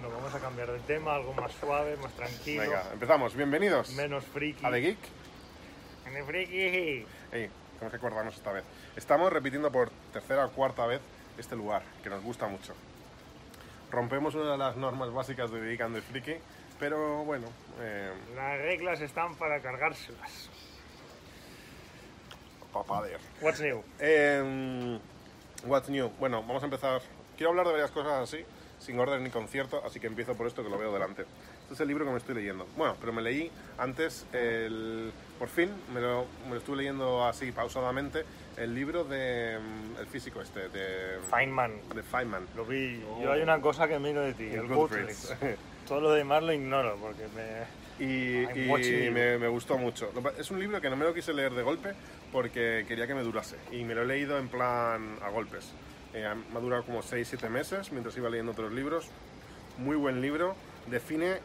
Bueno, vamos a cambiar de tema, algo más suave, más tranquilo, Venga, empezamos. Bienvenidos menos friki. a The Geek. Menos friki. Ey, tenemos que acordarnos esta vez. Estamos repitiendo por tercera o cuarta vez este lugar, que nos gusta mucho. Rompemos una de las normas básicas de The Geek and the Freaky, pero bueno, eh, Las reglas están para cargárselas. papader. What's new? Eh, what's new? Bueno, vamos a empezar. Quiero hablar de varias cosas así, sin orden ni concierto, así que empiezo por esto que lo veo delante. Este es el libro que me estoy leyendo. Bueno, pero me leí antes, el, por fin, me lo, me lo estuve leyendo así pausadamente, el libro de mm, el físico este, de, Feynman. de Feynman. Lo vi. Oh. Yo hay una cosa que miro de ti, el Goodreads. Goodreads. Todo lo demás lo ignoro porque me... Y, y me, me gustó mucho. Es un libro que no me lo quise leer de golpe porque quería que me durase. Y me lo he leído en plan a golpes. Eh, me ha durado como 6-7 meses mientras iba leyendo otros libros. Muy buen libro. Define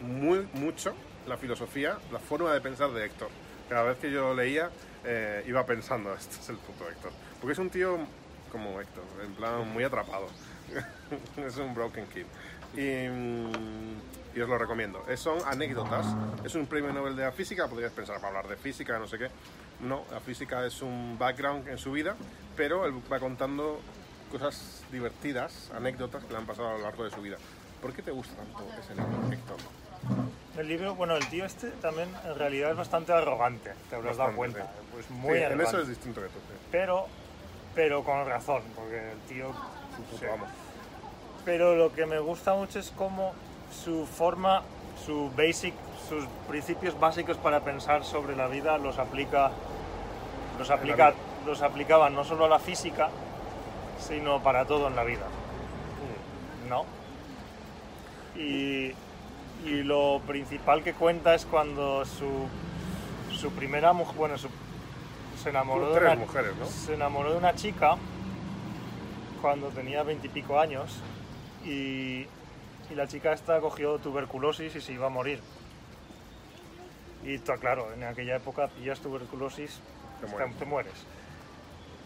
muy mucho la filosofía, la forma de pensar de Héctor. Cada vez que yo leía eh, iba pensando, este es el puto Héctor. Porque es un tío como Héctor, en plan muy atrapado. es un broken kid. Y, mm, y os lo recomiendo. Son anécdotas. Es un premio Nobel de la física. Podrías pensar para hablar de física, no sé qué. No, la física es un background en su vida, pero él va contando cosas divertidas, anécdotas que le han pasado a lo largo de su vida. ¿Por qué te gusta tanto ese libro, Héctor? El libro, bueno, el tío este también en realidad es bastante arrogante, te habrás dado cuenta. sí. Pues muy Sí, en eso es distinto que tú. sí. Pero, pero con razón, porque el tío... Pero lo que me gusta mucho es cómo su forma, su basic, sus principios básicos para pensar sobre la vida los aplica, los aplica, los aplicaba no solo a la física, sino para todo en la vida, ¿no? Y, y lo principal que cuenta es cuando su, su primera mujer, bueno, su- se enamoró de una, mujeres, ¿no? se enamoró de una chica cuando tenía veintipico años y, y la chica esta cogió tuberculosis y se iba a morir. Y claro, en aquella época pillas tuberculosis, Te te, mueres. te mueres.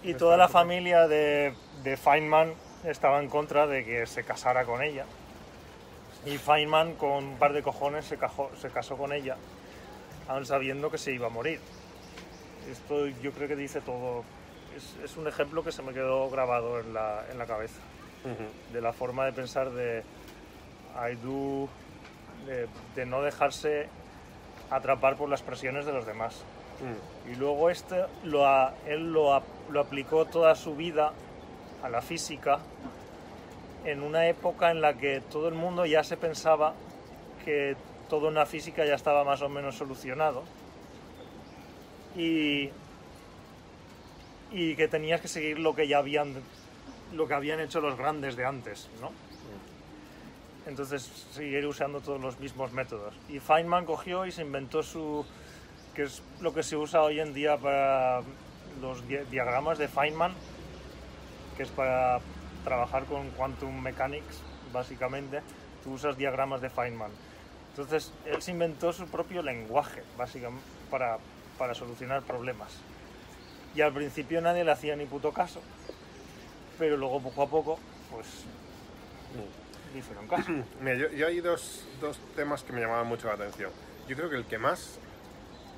Y toda la familia de, de Feynman estaba en contra de que se casara con ella. Y Feynman, con un par de cojones, se, cajó- se casó con ella, aun sabiendo que se iba a morir. Esto yo creo que dice todo. Es, es un ejemplo que se me quedó grabado en la, en la cabeza, de la forma de pensar de I do, de, de no dejarse atrapar por las presiones de los demás. Mm. Y luego este lo ha- él lo, ap- lo aplicó toda su vida a la física en una época en la que todo el mundo ya se pensaba que todo en la física ya estaba más o menos solucionado y, y que tenías que seguir lo que ya habían lo que habían hecho los grandes de antes, ¿no? Entonces seguir usando todos los mismos métodos. Y Feynman cogió y se inventó su que es lo que se usa hoy en día para los di- diagramas de Feynman, que es para trabajar con quantum mechanics, básicamente. Tú usas diagramas de Feynman. Entonces, él se inventó su propio lenguaje, básicamente, para, para solucionar problemas. Y al principio nadie le hacía ni puto caso, pero luego poco a poco, pues, hicieron caso. Mira, yo, yo hay dos, dos temas que me llamaban mucho la atención. Yo creo que el que más,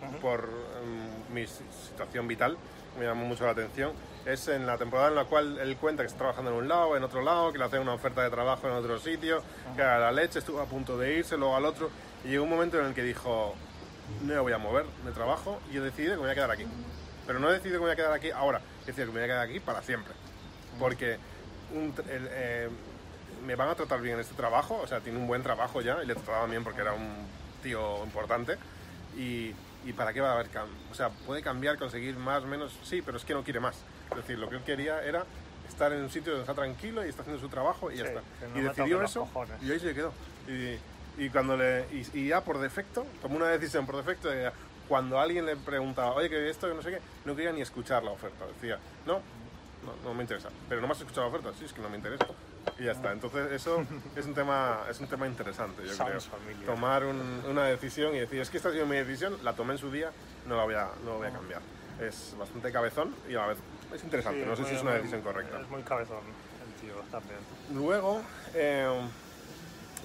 Ujú. por mm, mi si- situación vital, me llamó mucho la atención, es en la temporada en la cual él cuenta que está trabajando en un lado, en otro lado, que le hacen una oferta de trabajo en otro sitio, que a la leche estuvo a punto de irse, luego al otro, y llegó un momento en el que dijo, no me voy a mover de trabajo, y yo decidí que me voy a quedar aquí. Pero no he decidido que me voy a quedar aquí ahora, he decidido que me voy a quedar aquí para siempre. Porque un el, eh, me van a tratar bien en este trabajo, o sea, tiene un buen trabajo ya, y le trataban bien porque era un tío importante. Y, y para qué va a haber cambio? O sea, puede cambiar, conseguir más, menos, sí, pero es que no quiere más. Es decir, lo que él quería era estar en un sitio donde está tranquilo y está haciendo su trabajo y ya Sí, está. no y decidió eso y ahí se quedó. Y, y cuando le, y, y ya por defecto, tomó una decisión por defecto, de, cuando alguien le preguntaba, oye, que esto, que no sé qué, no quería ni escuchar la oferta. Decía, no, no, no me interesa. Pero no me has escuchado la oferta, sí, es que no me interesa. Y ya está. Entonces eso es un tema, es un tema interesante, yo creo. Familiar. Tomar un- una decisión y decir, es que esta ha sido mi decisión, la tomé en su día, no la voy a, no la voy a cambiar. Es bastante cabezón y a la vez es interesante. Sí, no sé si es una muy- decisión correcta. Es muy cabezón el tío también. Luego, eh,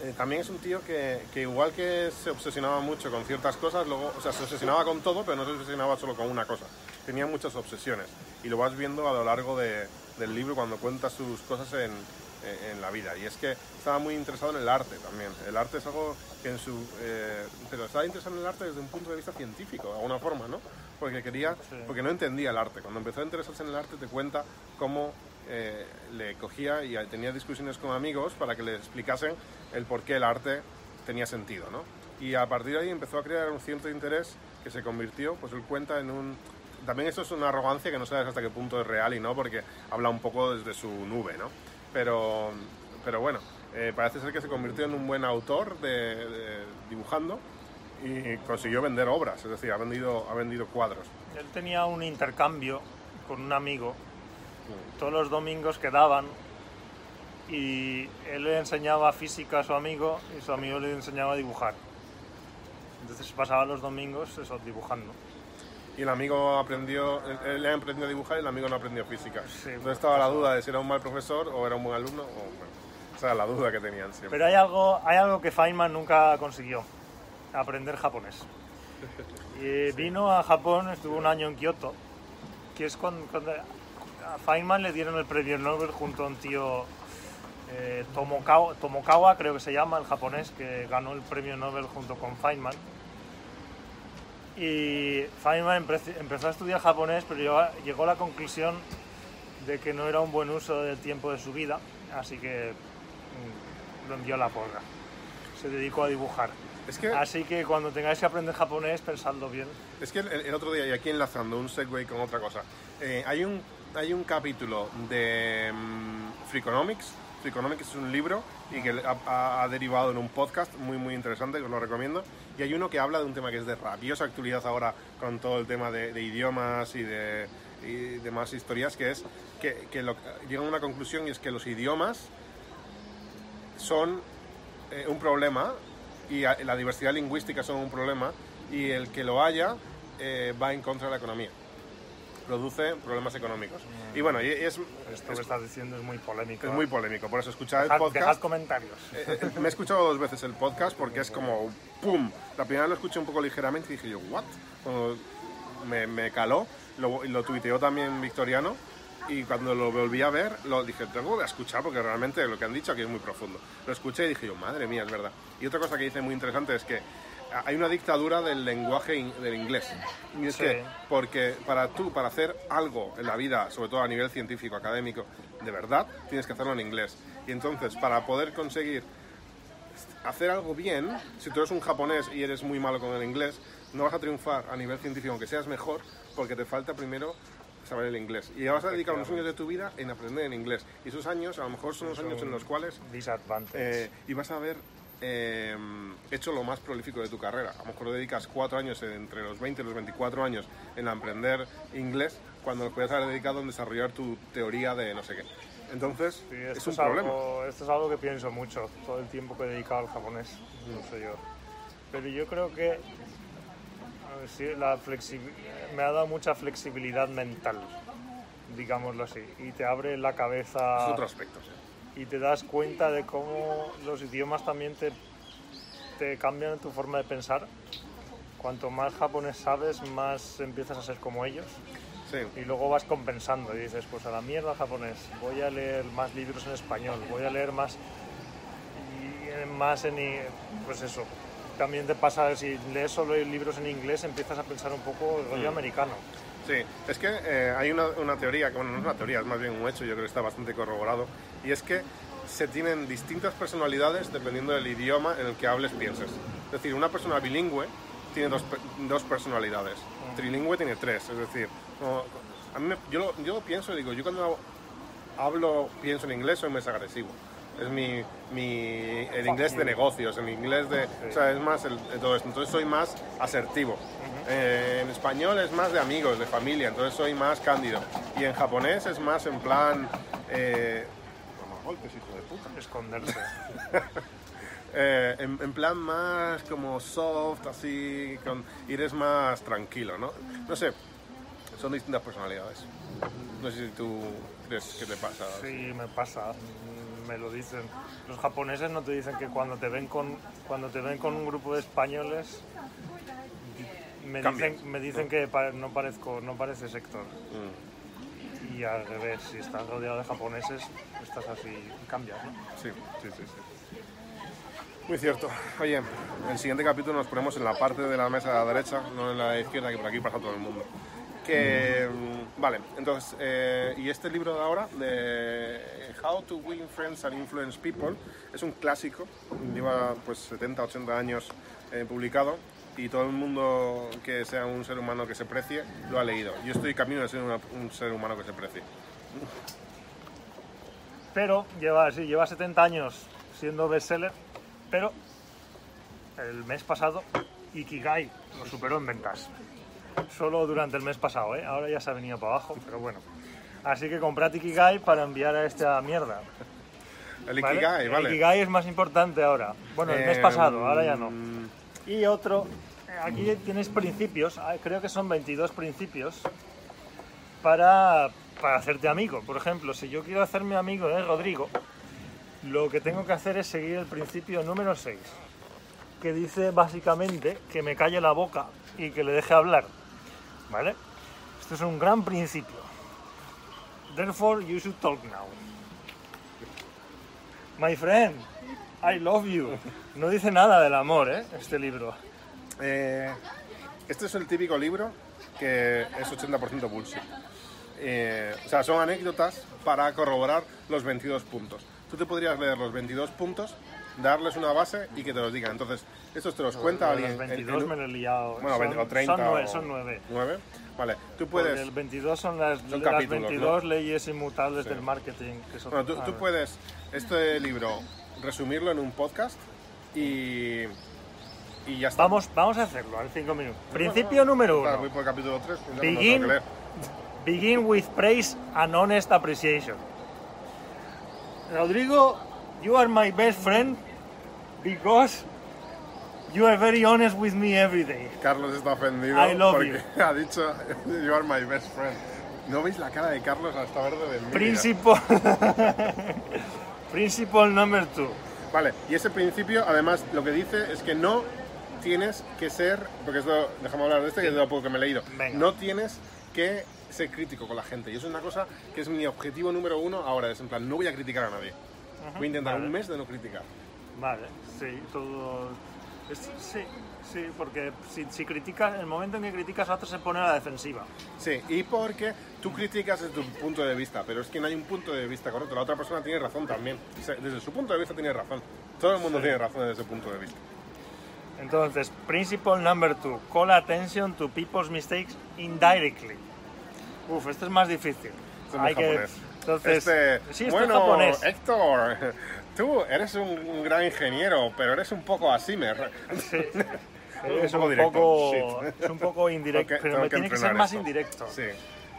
eh, también es un tío que, que igual que se obsesionaba mucho con ciertas cosas, luego, o sea, se obsesionaba con todo, pero no se obsesionaba solo con una cosa. Tenía muchas obsesiones y lo vas viendo a lo largo de- del libro cuando cuenta sus cosas en, en- en la vida. Y es que estaba muy interesado en el arte también. El arte es algo que en su... eh, pero estaba interesado en el arte desde un punto de vista científico, de alguna forma, ¿no? Porque quería... Sí. Porque no entendía el arte. Cuando empezó a interesarse en el arte te cuenta cómo eh, le cogía y tenía discusiones con amigos para que le explicasen el por qué el arte tenía sentido, ¿no? Y a partir de ahí empezó a crear un cierto interés que se convirtió, pues él cuenta en un... También esto es una arrogancia que no sabes hasta qué punto es real y no, porque habla un poco desde su nube, ¿no? Pero, pero bueno, eh, parece ser que se convirtió en un buen autor de, de- dibujando y consiguió vender obras, es decir, ha vendido, ha vendido cuadros. Él tenía un intercambio con un amigo. Todos los domingos quedaban y él le enseñaba física a su amigo y su amigo le enseñaba a dibujar. Entonces pasaba los domingos eso, dibujando. Y el amigo aprendió, él, él aprendió a dibujar y el amigo no aprendió física. Sí, Entonces estaba la duda de si era un mal profesor o era un buen alumno. O, bueno, esa era la duda que tenían siempre. Pero hay algo, hay algo que Feynman nunca consiguió, aprender japonés. Y vino a Japón, estuvo un año en Kioto, que es cuando, cuando a Feynman le dieron el premio Nobel junto a un tío, eh, Tomokawa, Tomokawa, creo que se llama, el japonés, que ganó el premio Nobel junto con Feynman. Y Feynman empe- empezó a estudiar japonés, pero llegó a, llegó a la conclusión de que no era un buen uso del tiempo de su vida, así que mm, lo envió a la porra. Se dedicó a dibujar. Es que, Así que cuando tengáis que aprender japonés, pensadlo bien. es que el, el otro día, y aquí enlazando un segue con otra cosa, eh, hay, un, hay un capítulo de mm, Freakonomics. Freakonomics es un libro y que ha, derivado en un podcast muy muy interesante que os lo recomiendo. Y hay uno que habla de un tema que es de rabiosa actualidad ahora con todo el tema de, idiomas y de y demás historias, que es que, que lo- llegan a una conclusión y es que los idiomas son eh, un problema y la diversidad lingüística son un problema y el que lo haya eh, va en contra de la economía. Produce problemas económicos. Y bueno, y es, Esto es- que estás diciendo es muy polémico. es muy polémico. Por eso escuchad el podcast. dejad comentarios. Eh, eh, me he escuchado dos veces el podcast porque es como ¡pum! La primera vez lo escuché un poco ligeramente y dije yo, ¿what? Cuando me, me caló, lo, lo tuiteó también Victoriano y cuando lo volví a ver, lo dije, tengo que escuchar porque realmente lo que han dicho aquí es muy profundo. Lo escuché y dije yo, madre mía, es verdad. Y otra cosa que dice muy interesante es que hay una dictadura del lenguaje in- del inglés. Y es Sí. que, porque para tú, para hacer algo en la vida, sobre todo a nivel científico, académico, de verdad, tienes que hacerlo en inglés. Y entonces, para poder conseguir hacer algo bien, si tú eres un japonés y eres muy malo con el inglés, no vas a triunfar a nivel científico, aunque seas mejor, porque te falta primero saber el inglés. Y vas a dedicar unos años de tu vida en aprender el inglés. Y esos años, a lo mejor son los años en los cuales eh, y vas a haber eh, hecho lo más prolífico de tu carrera. A lo mejor dedicas cuatro años, eh, entre los 20 y los 24 años, en aprender inglés, cuando lo puedes haber dedicado en desarrollar tu teoría de no sé qué. Entonces, Sí, es un es, algo, problema. esto es algo que pienso mucho, todo el tiempo que he dedicado al japonés, no sé yo. Pero yo creo que sí, la me ha dado mucha flexibilidad mental, digámoslo así, y te abre la Es cabeza otro aspecto. sí. Y te das cuenta de cómo los idiomas también te, te cambian tu forma de pensar. Cuanto más japonés sabes, más empiezas a ser como ellos Sí. y luego vas compensando y dices, pues a la mierda japonés, voy a leer más libros en español, voy a leer más y eh, más en pues eso. También te pasa si lees solo libros en inglés empiezas a pensar un poco rollo americano. Sí, es que eh, hay una, una teoría, que bueno, no es una teoría, es más bien un hecho, yo creo que está bastante corroborado, y es que se tienen distintas personalidades dependiendo del idioma en el que hables, pienses. Es decir, una persona bilingüe tiene dos, dos personalidades, trilingüe tiene tres, es decir, a mí me- yo, lo, yo lo pienso y digo, yo cuando hablo, pienso en inglés soy más agresivo. Es mi, mi el inglés de negocios, el inglés de... O sea, es más el, de todo esto. Entonces soy más asertivo. Eh, en español es más de amigos, de familia, entonces soy más cándido. Y en japonés es más en plan... Eh, toma golpes, hijo de puta. Esconderse. Eh, en, en plan más como soft, así, con, eres más tranquilo, ¿no? No sé, son distintas personalidades. No sé si tú crees que te pasa. Sí, me pasa. Me lo dicen. Los japoneses no te dicen que cuando te ven con, cuando te ven con un grupo de españoles, me Cambias, dicen, me dicen que no parezco, no pareces Héctor. Mm, Y al revés, si estás rodeado de japoneses, estás así cambias, ¿no? Sí, sí, sí, sí. Muy cierto. Oye, en el siguiente capítulo nos ponemos en la parte de la mesa de la derecha, no en la izquierda, que por aquí pasa todo el mundo. Que, mm, vale, entonces, eh, y este libro de ahora, de How to Win Friends and Influence People, es un clásico, lleva pues 70, 80 años eh, publicado y todo el mundo que sea un ser humano que se precie lo ha leído. Yo estoy camino de ser una- un ser humano que se precie. Pero lleva, sí, lleva 70 años siendo bestseller, pero el mes pasado Ikigai lo superó en ventas. Solo durante el mes pasado, ¿eh? Ahora ya se ha venido para abajo, pero bueno. Así que comprad Ikigai para enviar a esta mierda. El ¿vale? Ikigai, vale. El Ikigai es más importante ahora. Bueno, el mes Eh, pasado, ahora ya no. Y otro, eh, aquí tienes principios, ah, creo que son 22 principios para, para hacerte amigo. Por ejemplo, si yo quiero hacerme amigo de Rodrigo, lo que tengo que hacer es seguir el principio número 6, que dice básicamente que me calle la boca y que le deje hablar. ¿Vale? Esto es un gran principio. Therefore, you should talk now. My friend, I love you. No dice nada del amor, ¿eh? Este libro. Eh, este es el típico libro que es 80% bullshit. Eh, o sea, son anécdotas para corroborar los 22 puntos. Tú te podrías leer los 22 puntos, darles una base y que te los digan. Entonces, estos te los cuenta de alguien. Los en- 22 en- me lo he liado. bueno, son, 20 o 30 Son nueve, o- son nueve. ¿Nueve? Vale, tú Porque puedes... el 22 son las, Son las capítulos, 22 ¿no? leyes inmutables Sí. del marketing. Que son- Bueno, tú, ah, tú puedes este libro resumirlo en un podcast y... Y ya está. Vamos, vamos a hacerlo en 5 minutos. Principio número Claro, 1. Voy por el capítulo 3. Begin. Begin with praise and honest appreciation. Rodrigo, you are my best friend because you are very honest with me every day. Carlos está ofendido I love porque ha dicho You are my best friend. ¿No veis la cara de Carlos hasta verde de envidia? Principle. Principle number two. Vale, y ese principio además lo que dice es que no tienes que ser, porque esto, déjame hablar de este que es de lo poco que me he leído, Venga. no tienes que ser crítico con la gente. Y eso es una cosa que es mi objetivo número uno ahora, es en plan, no voy a criticar a nadie. Voy a intentar vale. un mes de no criticar. Vale, sí, todo. es- sí, sí, porque si, si criticas, el momento en que criticas a otro se pone a la defensiva. Sí, y porque tú criticas desde tu punto de vista, pero es que no hay un punto de vista correcto. La otra persona tiene razón también. Desde su punto de vista tiene razón. Todo el mundo tiene razón desde ese punto de vista. Entonces, principle number two, call attention to people's mistakes indirectly. Uf, esto es más difícil. Esto es muy japonés. entonces, Este, sí, esto bueno, es japonés. Héctor, tú eres un, un gran ingeniero, pero eres un poco asimer. Sí. Es un, poco, es un poco indirecto, que- pero me tiene que ser entrenar más esto. indirecto. Sí.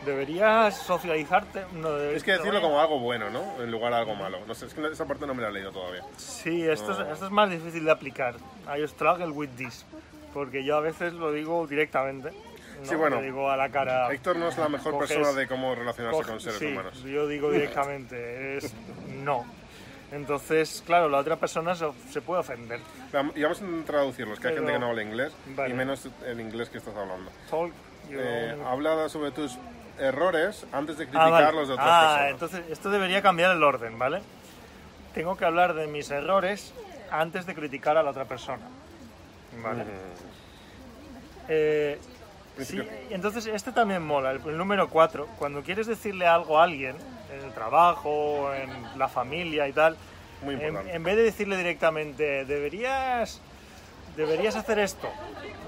Deberías socializarte. No, Es que decirlo como algo bueno, ¿no? En lugar de algo malo. No sé, es que no- esa parte no me la he leído todavía. Sí, esto, es, esto es más difícil de aplicar. I struggle with this. Porque yo a veces lo digo directamente. ¿no? Sí, bueno. Digo a la cara. Héctor no es la mejor Coges- persona de cómo relacionarse coge- con seres sí, humanos. Yo digo directamente, es no. Entonces, claro, la otra persona se, se puede ofender. Y vamos a traducirlos, que hay Pero- gente que no habla inglés, Vale. y menos el inglés que estás hablando. Talk Eh, habla sobre tus errores antes de Ah, criticar vale. los de otras Ah, personas. entonces esto debería cambiar el orden, ¿vale? Tengo que hablar de mis errores antes de criticar a la otra persona. Vale. Eh, sí, entonces este también mola, el, el número 4. Cuando quieres decirle algo a alguien, en el trabajo, en la familia y tal, Muy importante. en vez de decirle directamente, deberías, deberías hacer esto,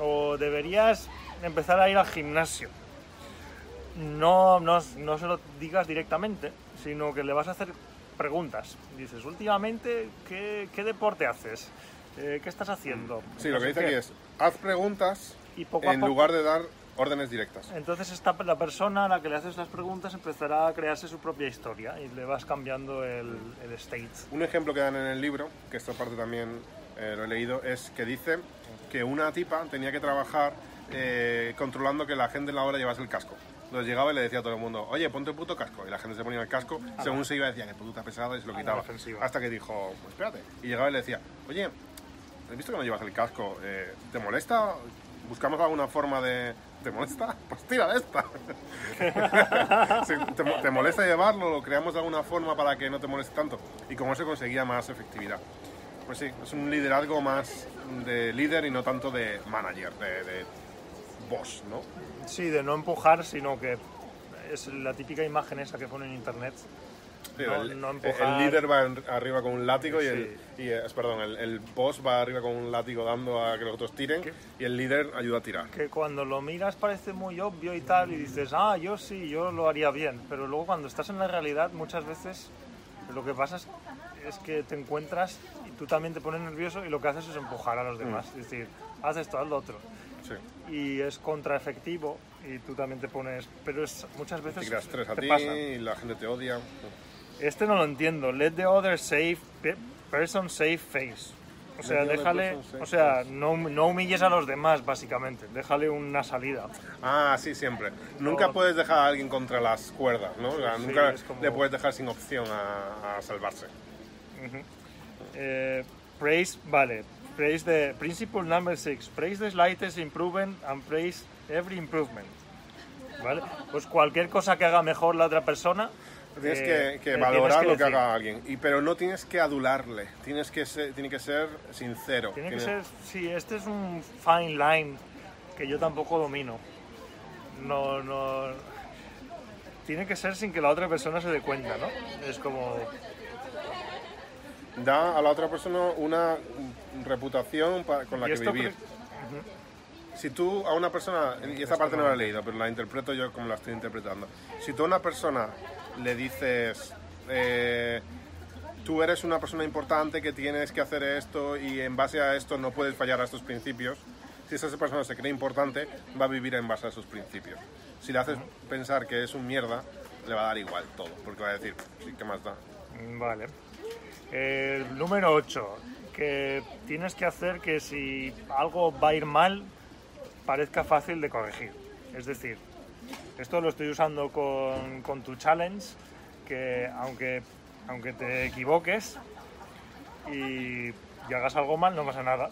o deberías empezar a ir al gimnasio, no, no, no se lo digas directamente, sino que le vas a hacer preguntas. Dices, últimamente, ¿qué, qué deporte haces? Eh, ¿Qué estás haciendo? Sí, lo que dice aquí es, haz preguntas Y poco en poco- lugar de dar órdenes directas. Entonces esta, la persona a la que le haces las preguntas empezará a crearse su propia historia y le vas cambiando el, el state. Un ejemplo que dan en el libro, que esta parte también eh, lo he leído, es que dice que una tipa tenía que trabajar eh, controlando que la gente en la hora llevase el casco. Entonces llegaba y le decía a todo el mundo, oye, ponte el puto casco. Y la gente se ponía el casco, según se iba decía, que puta pesada, y se lo A la quitaba. Hasta que dijo, pues espérate. Y llegaba y le decía, oye, ¿has visto que no llevas el casco? Eh, ¿Te molesta? ¿Buscamos alguna forma de...? ¿Te molesta? Pues tira de esta. Si te, te molesta llevarlo? ¿Lo creamos de alguna forma para que no te moleste tanto? Y con eso conseguía más efectividad. Pues sí, es un liderazgo más de líder y no tanto de manager, de, de boss, ¿no? Sí, de no empujar, sino que es la típica imagen esa que pone en internet. Sí, No- el, no el empujar. líder va arriba con un látigo y, Sí. el, y, eh, perdón, el, el boss va arriba con un látigo dando a que los otros tiren ¿Qué? y el líder ayuda a tirar. Que cuando lo miras parece muy obvio y tal, y dices, ah, yo sí, yo lo haría bien. Pero luego cuando estás en la realidad, muchas veces lo que pasa es, es que te encuentras y tú también te pones nervioso y lo que haces es empujar a los demás. Es decir, haz esto, haz lo otro. Sí. Y es contraefectivo y tú también te pones... Pero es, muchas Te veces tiras tres a te ti y la gente te odia. Este no lo entiendo. Let the other save pe- person save face. O sea, déjale, o sea, no, no humilles a los demás, básicamente. Déjale una salida. Ah, sí, siempre. Nunca No. puedes dejar a alguien contra las cuerdas, ¿no? O sea, Sí, nunca como- le puedes dejar sin opción a, a salvarse. Eh, praise, vale. Praise the principle number six. Praise the slightest improvement and praise every improvement. ¿Vale? Pues cualquier cosa que haga mejor la otra persona. Tienes eh, que, que valorar tienes lo que haga alguien, y, pero no tienes que adularle, tienes que ser, tiene que ser sincero. Tiene que Tiene- ser, sí, este es un fine line que yo tampoco domino. No, no. Tiene que ser sin que la otra persona se dé cuenta, ¿no? Es como. Da a la otra persona una reputación con la que vivir. cre- Si tú a una persona, y esta parte no la he leído, pero la interpreto yo como la estoy interpretando. Si tú a una persona le dices, eh, tú eres una persona importante que tienes que hacer esto y en base a esto no puedes fallar a estos principios, si esa persona se cree importante, va a vivir en base a esos principios. Si le haces pensar que es un mierda, le va a dar igual todo, porque va a decir, sí, ¿qué más da? Vale. El número 8. Que tienes que hacer que si algo va a ir mal, parezca fácil de corregir. Es decir, esto lo estoy usando con, con tu challenge, que aunque, aunque te equivoques y, y hagas algo mal, no pasa nada.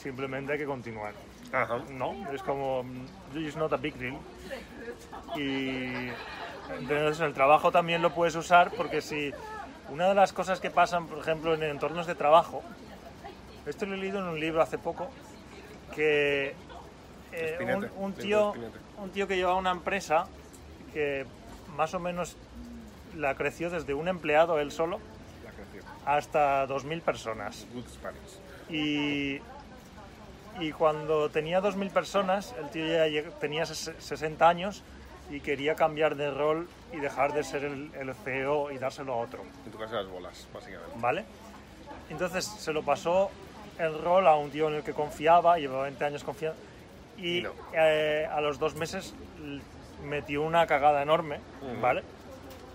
Simplemente hay que continuar. Ajá. No, es como, mm, it's not a big deal. Y entonces en el trabajo también lo puedes usar porque si una de las cosas que pasan, por ejemplo, en entornos de trabajo, esto lo he leído en un libro hace poco, que eh, Espinete, un, tío, un tío que llevaba una empresa que más o menos la creció desde un empleado él solo hasta 2.000 personas. Y, y cuando tenía 2.000 personas, el tío ya tenía ses- 60 años y quería cambiar de rol y dejar de ser el, el CEO y dárselo a otro, En tu casa las bolas, básicamente. ¿vale? Entonces se lo pasó el rol a un tío en el que confiaba, llevaba 20 años confiando, y no. eh, a los dos meses metió una cagada enorme. ¿vale?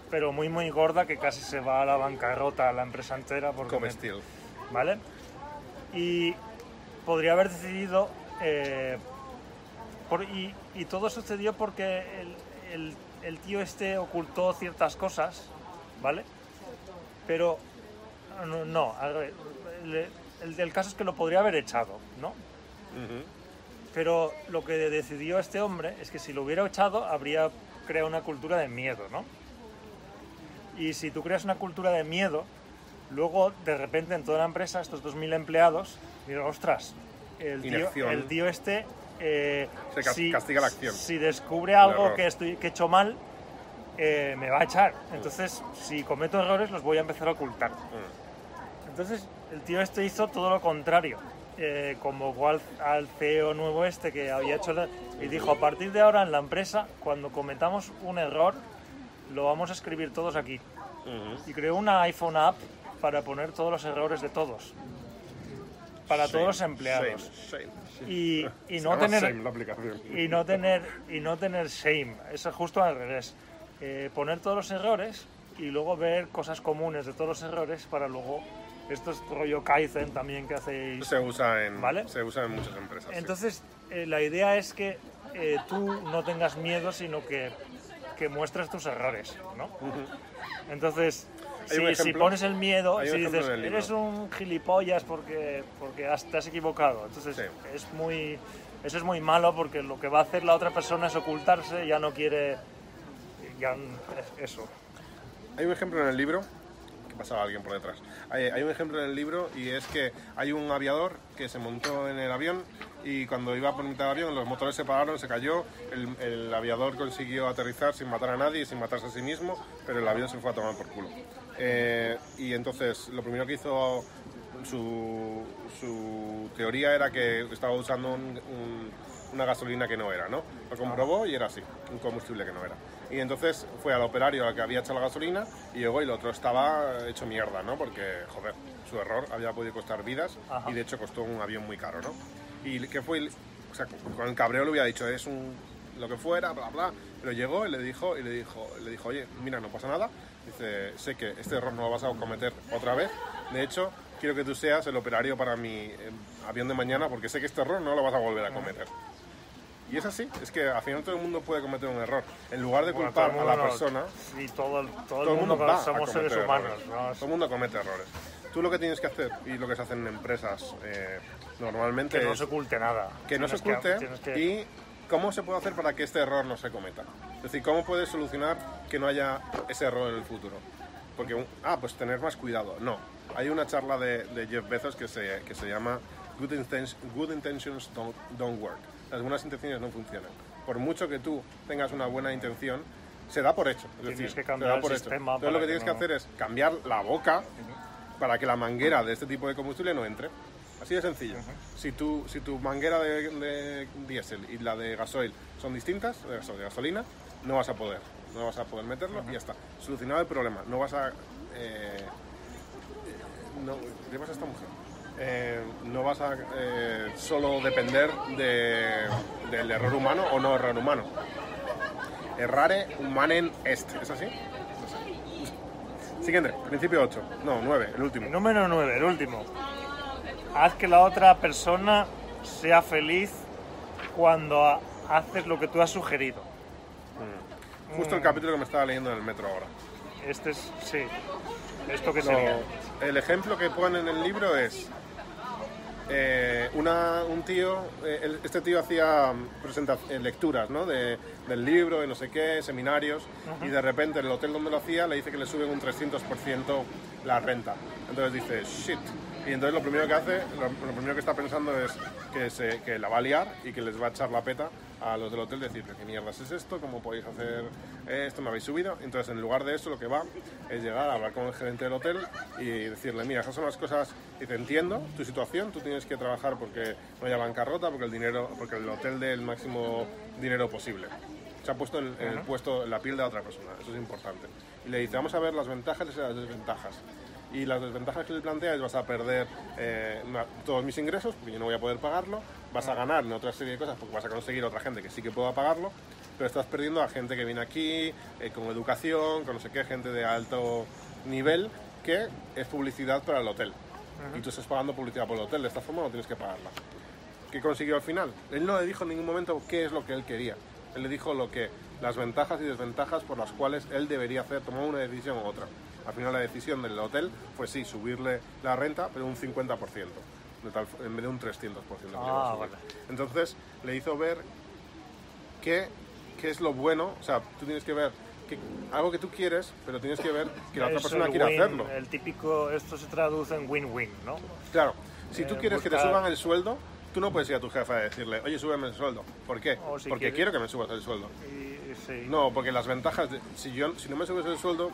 Pero muy, muy gorda que casi se va a la bancarrota la empresa entera porque. ¿vale? Y podría haber decidido... eh, por- y, y todo sucedió porque el, el- el tío este ocultó ciertas cosas, ¿vale? Pero no, no, el, el del caso es que lo podría haber echado, ¿no? Ujú. Pero lo que decidió este hombre es que si lo hubiera echado habría creado una cultura de miedo, ¿no? Y si tú creas una cultura de miedo, luego de repente en toda la empresa, estos 2.000 empleados, dirán, ostras, el tío, Inacción. el tío este... eh, Se si, castiga la acción. Si descubre algo que, estoy, que he hecho mal, eh, me va a echar. Entonces, si cometo errores, los voy a empezar a ocultar. Mm. Entonces, el tío este hizo todo lo contrario. Eh, convocó al, al CEO nuevo este que había hecho la- y dijo, a partir de ahora en la empresa, cuando cometamos un error, lo vamos a escribir todos aquí. Ujú. Y creó una iPhone app para poner todos los errores de todos. Para todos los Shame, empleados. shame, shame. Y, y no tener Shame, la aplicación. y no tener y no tener shame es justo al revés Eh, poner todos los errores y luego ver cosas comunes de todos los errores para luego esto es rollo Kaizen también que hacéis Se usa en, ¿Vale? se usa en muchas empresas. sí. entonces eh, la idea es que eh, tú no tengas miedo, sino que, que muestres tus errores, ¿no? Entonces, si, si ejemplo- pones el miedo, si dices, eres un gilipollas porque, porque has- te has equivocado, entonces Sí. es muy, eso es muy malo porque lo que va a hacer la otra persona es ocultarse, ya no quiere, ya es- eso. Hay un ejemplo en el libro, pasaba alguien por detrás. Hay, hay un ejemplo en el libro y es que hay un aviador que se montó en el avión y cuando iba por mitad del avión los motores se pararon, se cayó, el, aviador consiguió aterrizar sin matar a nadie sin matarse a sí mismo, pero el avión se fue a tomar por culo. Eh, y entonces lo primero que hizo su, teoría era que estaba usando un- una gasolina que no era, ¿no? Lo comprobó y era así, un combustible que no era. Y entonces fue al operario al que había hecho la gasolina y llegó y el otro estaba hecho mierda, ¿no? Porque, joder, su error había podido costar vidas Ajá. y de hecho costó un avión muy caro, ¿no? Y que fue, o sea, con el cabreo le hubiera dicho, es un, lo que fuera, bla, bla, pero llegó y le dijo, y le dijo, le dijo, oye, mira, no pasa nada, dice, sé que este error no lo vas a cometer otra vez, de hecho, quiero que tú seas el operario para mi eh, avión de mañana porque sé que este error no lo vas a volver a cometer. Y es así, es que al final todo el mundo puede cometer un error. En lugar de culpar a la persona, Y todo, el- todo todo el mundo, mundo va somos seres humanos. ¿no? Todo el mundo comete errores. Tú lo que tienes que hacer, y lo que se hace en empresas eh, normalmente Que no se oculte nada. que no se oculte que- y cómo se puede hacer para que este error no se cometa. Es decir, cómo puedes solucionar que no haya ese error en el futuro. Porque, ah, pues tener más cuidado. No. Hay una charla de, de Jeff Bezos que se, que se llama Good, Inten- Good Intentions don't, don't Work. Las buenas intenciones no funcionan. Por mucho que tú tengas una buena intención, se da por hecho. Es Tienes decir, que se cambiar da el por hecho. sistema Entonces lo que que tienes no- que hacer es cambiar la boca para que la manguera de este tipo de combustible no entre. Así de sencillo. si, tu, si tu manguera de, de diésel y la de gasoil son distintas, de, gaso- de gasolina, no vas a poder. No vas a poder meterlo y ya está. Solucionado el problema. No vas a... eh, no, ¿Qué pasa a esta mujer? Eh, no vas a eh, solo depender de- del error humano o no error humano. Errare humanen est. ¿Es así? No sé. Siguiente, principio 8. No, 9, el último. Número 9, el último. Haz que la otra persona sea feliz cuando ha- haces lo que tú has sugerido. Justo el capítulo que me estaba leyendo en el metro ahora. Este es, sí. ¿Esto Lo- sería? el ejemplo que pone en el libro es eh, una, un tío, eh, este tío hacía mm, presenta- eh, lecturas ¿no? de, del libro y no sé qué, seminarios, y de repente el hotel donde lo hacía le dice que le suben un 300% la renta. Entonces dice, shit. Y entonces lo primero que hace, lo, lo primero que está pensando es que, se, que la va a liar y que les va a echar la peta a los del hotel, decir, ¿qué mierdas es esto? ¿Cómo podéis hacer esto? ¿Me habéis subido? Entonces en lugar de eso lo que va es llegar a hablar con el gerente del hotel y decirle, mira, esas son las cosas, y te entiendo tu situación, tú tienes que trabajar porque no haya bancarrota, porque el dinero, porque el hotel dé el máximo dinero posible. Se ha puesto en, en el puesto, en la piel de la otra persona, eso es importante. Y le dice, vamos a ver las ventajas y las desventajas. Y las desventajas que le plantea es vas a perder eh, todos mis ingresos, porque yo no voy a poder pagarlo, vas a ganar en otra serie de cosas, porque vas a conseguir otra gente que sí que pueda pagarlo, pero estás perdiendo a gente que viene aquí, eh, con educación, con no sé qué, gente de alto nivel, que es publicidad para el hotel. Y tú estás pagando publicidad por el hotel, de esta forma no tienes que pagarla. ¿Qué consiguió al final? Él no le dijo en ningún momento qué es lo que él quería. Él le dijo lo que, las ventajas y desventajas por las cuales él debería hacer, tomar una decisión u otra. Al final la decisión del hotel fue sí, subirle la renta, pero un 50%, de tal, en vez de un 300%. que le iba a Ah, vale. Entonces le hizo ver qué, qué es lo bueno, o sea, tú tienes que ver que, algo que tú quieres, pero tienes que ver que la otra Es persona quiere win, hacerlo. El típico, esto se traduce en win-win, ¿no? Claro, si tú Eh, quieres que te buscar- suban el sueldo, tú no puedes ir a tu jefe a decirle, oye, súbeme el sueldo. ¿Por qué? Si porque quieres- quiero que me subas el sueldo. Y, y sí. No, porque las ventajas, de- si, yo, si no me subes el sueldo,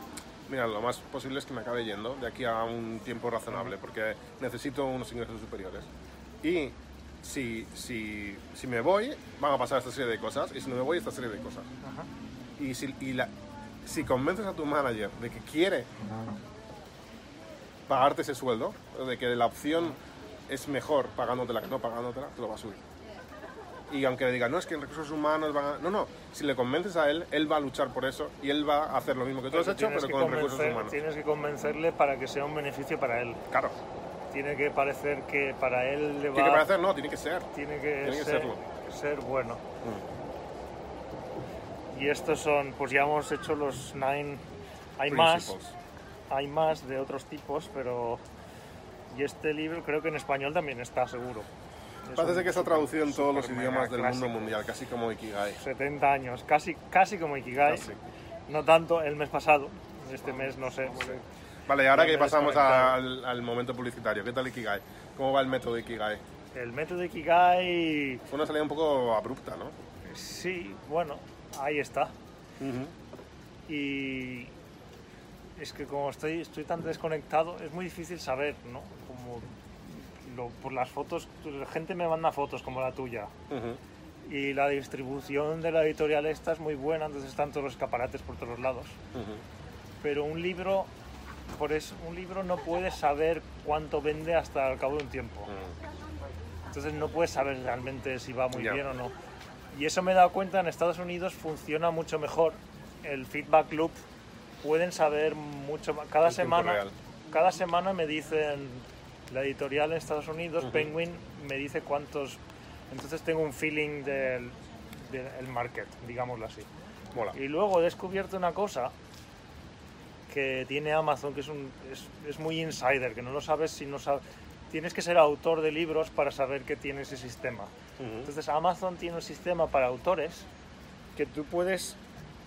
mira, lo más posible es que me acabe yendo de aquí a un tiempo razonable, porque necesito unos ingresos superiores. Y si, si, si me voy, van a pasar esta serie de cosas, y si no me voy, esta serie de cosas. Ajá. Y, si, y la, si convences a tu manager de que quiere pagarte ese sueldo, de que la opción es mejor pagándotela que no pagándotela, te lo va a subir. Y aunque le diga, no, es que en recursos humanos van a... No, no, si le convences a él, él va a luchar por eso y él va a hacer lo mismo que tú has hecho, pero con recursos humanos. Tienes que convencerle para que sea un beneficio para él. Claro, Tiene que parecer que para él le va tiene que parecer, no, tiene que ser. tiene que, tiene que ser, serlo. ser bueno. Y estos son, pues ya hemos hecho los nine. Hay más, hay más de otros tipos, pero. Y este libro creo que en español también está seguro. Parece que está traducido en todos los idiomas del mundo mundial, casi como Ikigai. 70 años, casi, casi como Ikigai. Casi. No tanto el mes pasado. Este mes no sé. Vale, ahora que pasamos al, al momento publicitario, ¿qué tal Ikigai? ¿Cómo va el método Ikigai? El método Ikigai. Fue una salida un poco abrupta, ¿no? Sí, bueno, ahí está. Y es que como estoy, estoy tan desconectado, es muy difícil saber, ¿no? Como lo- por las fotos, la gente me manda fotos como la tuya. Ujú, Y la distribución de la editorial esta es muy buena, entonces están todos los escaparates por todos lados. ujú. Pero un libro, por eso, un libro no puedes saber cuánto vende hasta al cabo de un tiempo. Mm. Entonces no puedes saber realmente si va muy Ya. bien o no. Y eso me he dado cuenta, en Estados Unidos funciona mucho mejor. El feedback loop pueden saber mucho más. Cada semana, cada semana me dicen, la editorial en Estados Unidos. Penguin, me dice cuántos... Entonces tengo un feeling del, del market, digámoslo así. Mola. Y luego he descubierto una cosa que tiene Amazon, que es, un, es, es muy insider, que no lo sabes si no sabes... Tienes que ser autor de libros para saber que tiene ese sistema. Ujú. Entonces Amazon tiene un sistema para autores que tú puedes,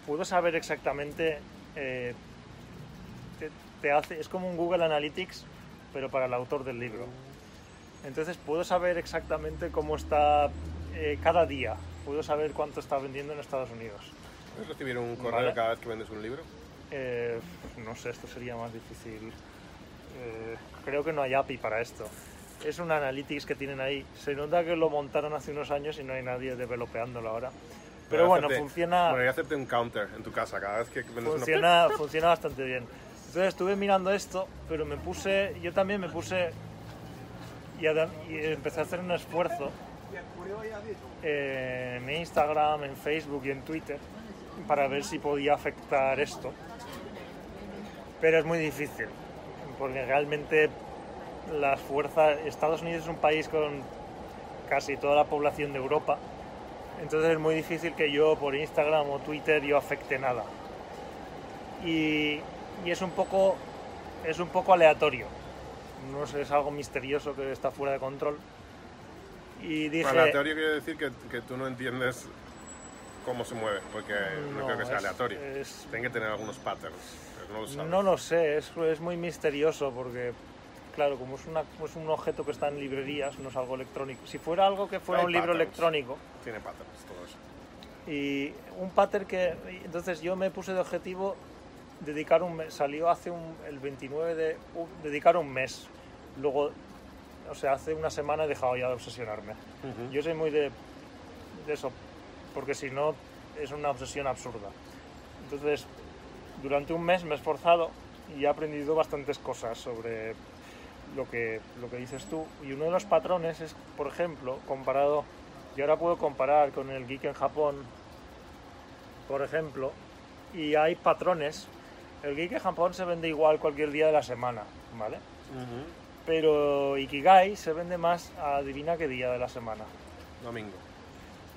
puedo saber exactamente, eh, te, te hace, es como un Google Analytics, pero para el autor del libro. Entonces puedo saber exactamente cómo está eh, cada día, puedo saber cuánto está vendiendo en Estados Unidos. ¿Puedes recibir un correo Vale. cada vez que vendes un libro? Eh, no sé, esto sería más difícil. Eh, creo que no hay API para esto. Es un analytics que tienen ahí. Se nota que lo montaron hace unos años y no hay nadie developeándolo ahora. Pero bueno, hacerte- funciona, Podría hacerte un counter en tu casa cada vez que vendes una funciona, funciona bastante bien. Entonces estuve mirando esto, pero me puse, yo también me puse y, empecé a hacer un esfuerzo en Instagram, en Facebook y en Twitter para ver si podía afectar esto. Pero es muy difícil, porque realmente las fuerzas, Estados Unidos es un país con casi toda la población de Europa, entonces es muy difícil que yo por Instagram o Twitter yo afecte nada. Y, y es un poco es un poco aleatorio. No sé, es algo misterioso que está fuera de control. Y dije, Aleatorio quiere decir que, que tú no entiendes cómo se mueve, porque no, No, creo que sea es- aleatorio. es- Tienen que tener algunos patterns, pero no lo no lo sé, es, es muy misterioso porque, claro, como es, una, es un objeto que está en librerías, no es algo electrónico. Si fuera algo que fuera Hay un libro patterns. electrónico, Tiene patterns, todo eso. y un pattern que entonces yo me puse de objetivo dedicar un mes salió hace un, el 29 de dedicar un mes luego o sea hace una semana he dejado ya de obsesionarme yo soy muy de, de eso porque si no es una obsesión absurda entonces durante un mes me he esforzado y he aprendido bastantes cosas sobre lo que, lo que dices tú. Y uno de los patrones es, por ejemplo, comparado, y ahora puedo comparar con el geek en Japón, por ejemplo, y hay patrones. El geek en Japón se vende igual cualquier día de la semana, ¿vale? Pero Ikigai se vende más, adivina qué día de la semana. Domingo.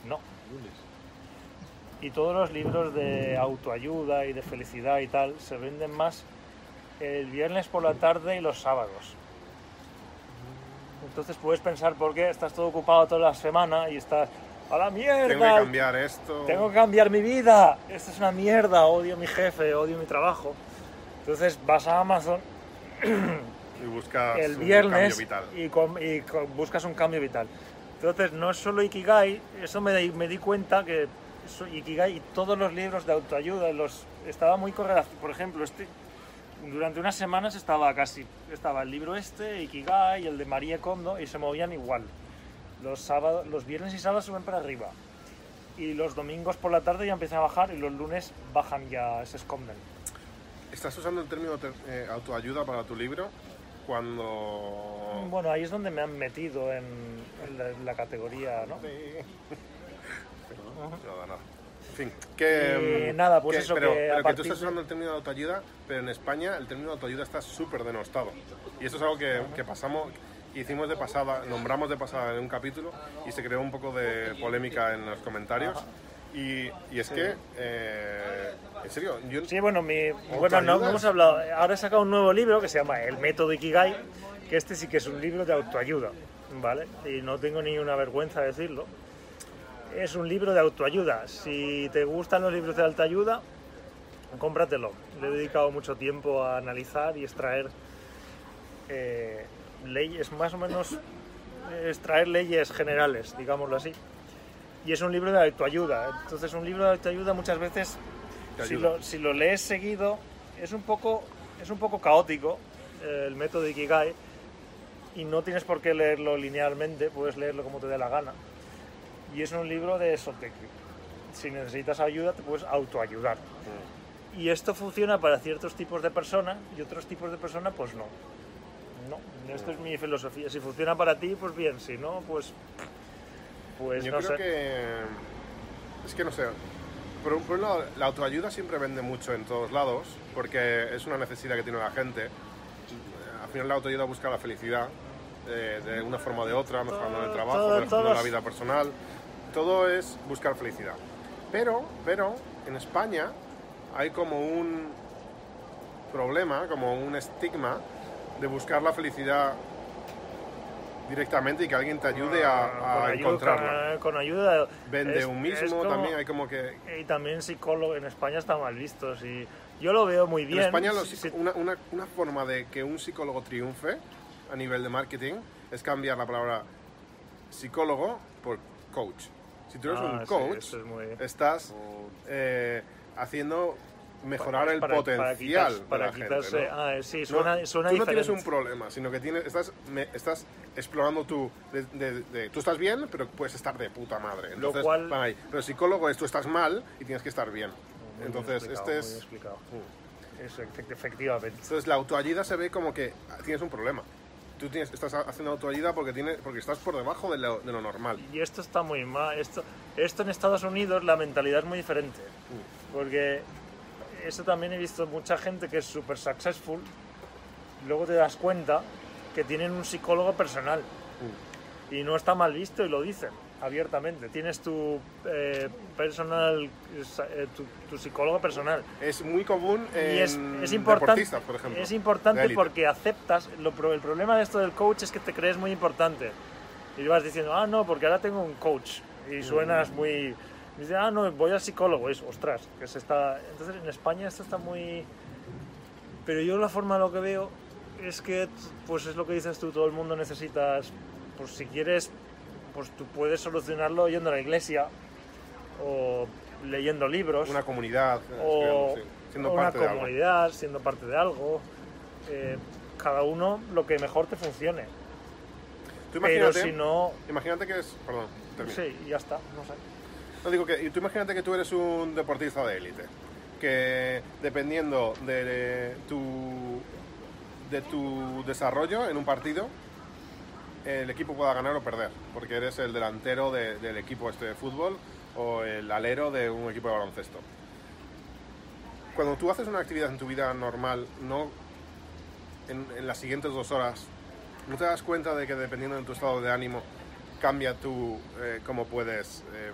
No. Y todos los libros de autoayuda y de felicidad y tal se venden más el viernes por la tarde y los sábados. Entonces puedes pensar por qué estás todo ocupado toda la semana y estás a la mierda. Tengo que cambiar esto. Tengo que cambiar mi vida. Esto es una mierda. Odio a mi jefe, odio mi trabajo. Entonces vas a Amazon Y buscas el un viernes cambio vital. y, com- y buscas un cambio vital. Entonces, no es solo Ikigai, eso me di, me di cuenta que eso- Ikigai y todos los libros de autoayuda los estaba muy correlacionado. Por ejemplo, este, durante unas semanas estaba casi estaba el libro este, Ikigai, y el de María Kondo y se movían igual. Los sábados, los viernes y sábados suben para arriba. Y los domingos por la tarde ya empiezan a bajar y los lunes bajan ya, se esconden. ¿Estás usando el término eh, autoayuda para tu libro? Cuando... Bueno, ahí es donde me han metido en, en la, en la categoría, ¿no? Pero no nada. En fin, que... Y nada, pues que- eso, pero, que pero que tú partir estás usando el término de autoayuda, pero en España el término de autoayuda está súper denostado. Y eso es algo que, que pasamos, hicimos de pasada, nombramos de pasada en un capítulo y se creó un poco de polémica en los comentarios. Y, y es que, eh, en serio, yo Sí, bueno, mi, bueno no, no hemos hablado. Ahora he sacado un nuevo libro que se llama El método Ikigai, que este sí que es un libro de autoayuda, ¿vale? Y no tengo ni una vergüenza de decirlo. Es un libro de autoayuda. Si te gustan los libros de autoayuda, cómpratelo. Le he dedicado mucho tiempo a analizar y extraer eh, leyes, más o menos eh, extraer leyes generales, digámoslo así. Y es un libro de autoayuda. Entonces, un libro de autoayuda muchas veces, si lo, si lo lees seguido, es un poco, es un poco caótico eh, el método Ikigai y no tienes por qué leerlo linealmente, puedes leerlo como te dé la gana. Y es un libro de eso, de que si necesitas ayuda te puedes autoayudar. Y esto funciona para ciertos tipos de personas y otros tipos de personas pues no. No, esto es mi filosofía. Si funciona para ti, pues bien, si no, pues... Pues Yo no creo sé. que. Es que no sé. Por un, por un lado, la autoayuda siempre vende mucho en todos lados, porque es una necesidad que tiene la gente. Al final, la autoayuda busca la felicidad eh, de una forma o de otra, mejorando el trabajo, todo- mejorando la vida personal. Todo es buscar felicidad. Pero, pero, en España hay como un problema, como un estigma de buscar la felicidad directamente y que alguien te ayude a, a con ayuda, encontrarla. con, con ayuda. Vende es- un mismo, como- también hay como que... Y también psicólogo en España está mal visto. Si, yo lo veo muy bien. En España los una, una- una forma de que un psicólogo triunfe a nivel de marketing es cambiar la palabra psicólogo por coach. Si tú eres Ah, un coach, eso es muy- estás eh, haciendo mejorar el para- para potencial para de la quitarse- gente. ¿no? ah, sí, No, suena, suena tú no tienes un problema, sino que tienes, estás, me- estás explorando tú. De, de- de- tú estás bien, pero puedes estar de puta madre. Lo cual- ahí. Pero el psicólogo es tú estás mal y tienes que estar bien. Muy bien Entonces, este muy es. bien explicado. Eso, efect- efectivamente. Entonces, la autoayuda se ve como que tienes un problema. Tú tienes, estás haciendo autoayuda porque, tienes, porque estás por debajo de lo, de lo normal. Y esto está muy mal. Esto, esto en Estados Unidos la mentalidad es muy diferente. Porque eso también he visto mucha gente que es súper successful. Luego te das cuenta que tienen un psicólogo personal. Y no está mal visto y lo dicen abiertamente. Tienes tu eh, personal, eh, tu, tu psicólogo personal. Es muy común en Y es, es importante, por ejemplo. es importante porque aceptas, lo el problema de esto del coach es que te crees muy importante. Y vas diciendo, ah, no, porque ahora tengo un coach. Y suenas muy... y dices, ah, no, voy al psicólogo. Es, ostras, que se está... Entonces en España esto está muy... Pero yo la forma lo que veo es que, pues es lo que dices tú, todo el mundo necesitas, pues si quieres, pues tú puedes solucionarlo yendo a la iglesia o leyendo libros Una comunidad, o, sí, siendo o una parte de algo. comunidad, siendo parte de algo. Eh, cada uno lo que mejor te funcione. Tú Pero imagínate, si no, imagínate que es. Perdón, termino. sí, ya está, no sé. No digo que. y Tú imagínate que tú eres un deportista de élite. Que dependiendo de tu, de tu desarrollo en un partido, el equipo pueda ganar o perder. Porque eres el delantero de- del equipo este de fútbol o el alero de un equipo de baloncesto. Cuando tú haces una actividad en tu vida normal, no en, en las siguientes dos horas, ¿no te das cuenta de que dependiendo de tu estado de ánimo cambia tu eh, cómo puedes eh,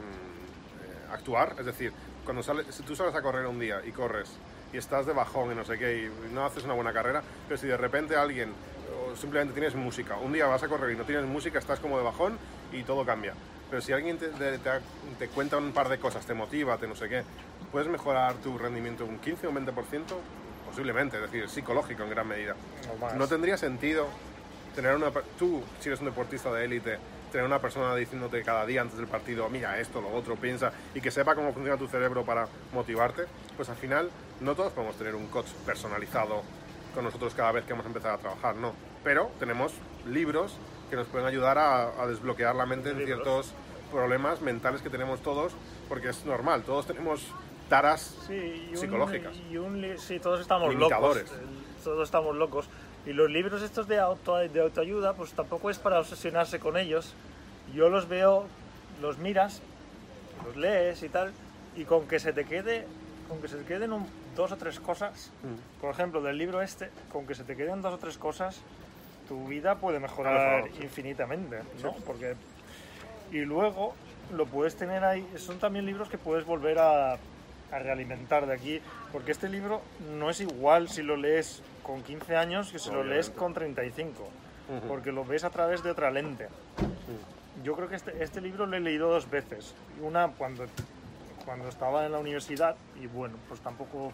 actuar? Es decir, cuando sales, si tú sales a correr un día y corres y estás de bajón y no sé qué y no haces una buena carrera, pero si de repente alguien o simplemente tienes música, un día vas a correr y no tienes música, estás como de bajón y todo cambia. Pero si alguien te, te- te- te cuenta un par de cosas, te motiva, te no sé qué, puedes mejorar tu rendimiento un 15 o un 20%, posiblemente, es decir, psicológico en gran medida. O más. No tendría sentido tener una tú si eres un deportista de élite tener una persona diciéndote cada día antes del partido mira esto lo otro piensa y que sepa cómo funciona tu cerebro para motivarte pues al final no todos podemos tener un coach personalizado con nosotros cada vez que hemos empezado a trabajar no pero tenemos libros que nos pueden ayudar a, a desbloquear la mente en ciertos problemas mentales que tenemos todos porque es normal todos tenemos taras Sí, y un- psicológicas. y un sí, todos estamos locos. Todos estamos locos. Y los libros estos de, auto, de autoayuda, pues tampoco es para obsesionarse con ellos. Yo los veo, los miras, los lees y tal, y con que se te quede, con que se te queden un- dos o tres cosas, Mm. por ejemplo, del libro este, con que se te queden dos o tres cosas, tu vida puede mejorar sí. infinitamente, ¿no? Porque Y luego lo puedes tener ahí, son también libros que puedes volver a, a realimentar de aquí, porque este libro no es igual si lo lees con 15 años que si lo lees Obviamente. con 35, Ujú. porque lo ves a través de otra lente. Yo creo que este, este libro lo he leído dos veces. Una cuando, cuando estaba en la universidad y bueno, pues tampoco...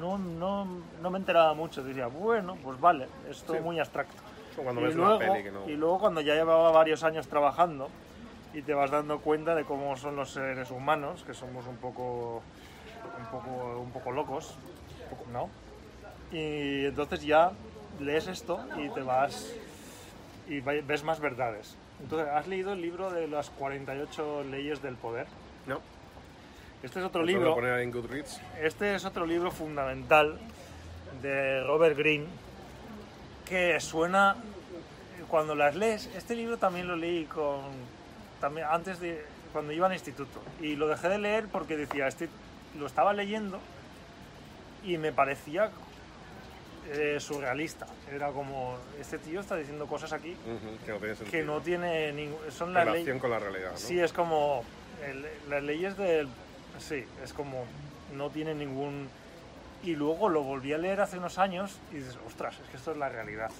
No, no, no me enteraba mucho, decía, bueno, pues vale, es todo Sí. muy abstracto. Cuando y, ves luego, una peli que no... y luego cuando ya llevaba varios años trabajando y te vas dando cuenta de cómo son los seres humanos, que somos un poco, un poco, un poco locos, un poco- ¿no? Y entonces ya lees esto y te vas y ves más verdades. Entonces, ¿has leído el libro de las 48 leyes del poder? No, Este es otro libro. poner en Goodreads. Este es otro libro fundamental de Robert Greene que suena cuando las lees. Este libro también lo leí con también antes de cuando iba al instituto y lo dejé de leer porque decía este lo estaba leyendo y me parecía eh, surrealista. Era como este tío está diciendo cosas aquí Ujú, que no tiene sentido. que no tiene ningún son las leyes Relación con la realidad, ¿no? Sí, es como. el- las leyes del. Sí, es como. No tiene ningún. Y luego lo volví a leer hace unos años y dices, ostras, es que esto es la realidad.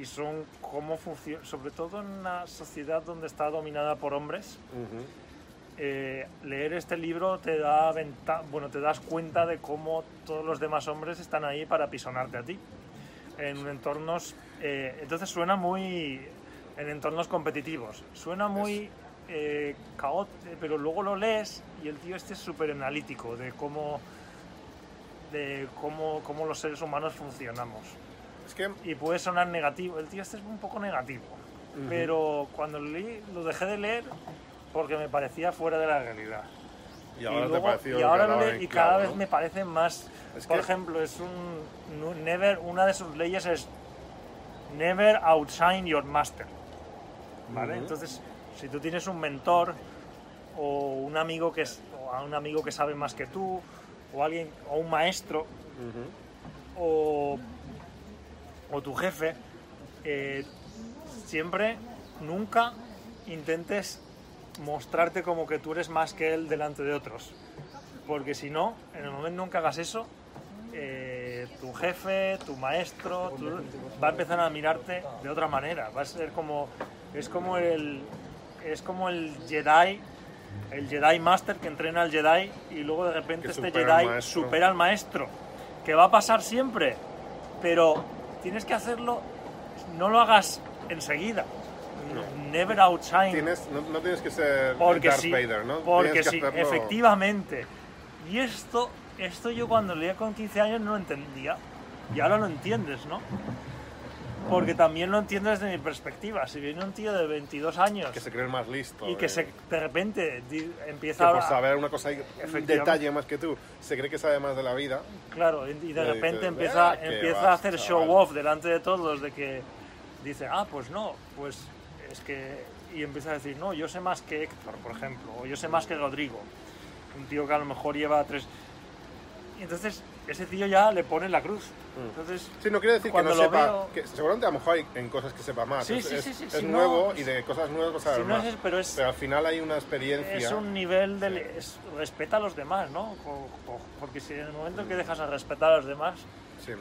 Y son cómo funciona. Sobre todo en una sociedad donde está dominada por hombres, Ujú. Eh, leer este libro te da venta, bueno, te das cuenta de cómo todos los demás hombres están ahí para pisonarte a ti. En entornos. eh, entonces suena muy. En entornos competitivos. Suena muy. Eh, caótico, pero luego lo lees y el tío este es súper analítico de cómo. de cómo, cómo los seres humanos funcionamos. Es que Y puede sonar negativo. El tío este es un poco negativo. Ujú. Pero cuando lo leí, lo dejé de leer porque me parecía fuera de la realidad. y ahora luego- te pareció y ahora le- en y cada vez ¿no? me parece más Es por que- ejemplo es un never una de sus leyes es never outshine your master vale entonces si tú tienes un mentor o un amigo que es o a un amigo que sabe más que tú o alguien o un maestro o, o tu jefe, eh, siempre, nunca intentes mostrarte como que tú eres más que él delante de otros. Porque si no, en el momento en que hagas eso, eh, tu jefe, tu maestro, va a empezar a mirarte de otra manera. Va a ser como, es como el, es como el Jedi, el Jedi Master que entrena al Jedi y luego de repente este al Jedi supera al maestro. Que va a pasar siempre, pero tienes que hacerlo, no lo hagas enseguida. Never outshine. Tienes, no, no tienes que ser Porque Darth sí, Vader, ¿no? porque que sí, hacerlo- efectivamente. Y esto, esto yo cuando leía con 15 años no lo entendía. Y ahora lo entiendes, ¿no? Porque también lo entiendes desde mi perspectiva. Si viene un tío de 22 años Que se cree el más listo. y que eh, se, de repente di- que empieza por a... saber una cosa, un detalle más que tú, se cree que sabe más de la vida. Claro, y de repente dices, empieza, "Ah, empieza vas, a hacer chaval". show off delante de todos de que dice, ah, pues no, pues es que... Y empieza a decir, no, yo sé más que Héctor, por ejemplo, o yo sé más que Rodrigo. Un tío que a lo mejor lleva tres... Y entonces ese tío ya le pone la cruz. Entonces, Sí, no quiere decir que no sepa. veo- Que seguramente a lo mejor hay en cosas que sepa más. Sí, es sí, es- sí, sí, es si no, nuevo pues- y de cosas nuevas vas a saber si no más. es, pero es, Pero al final hay una experiencia. es un nivel de... es- respeta a los demás, ¿no? Porque si en el momento en que dejas a respetar a los demás... Sí. Eh,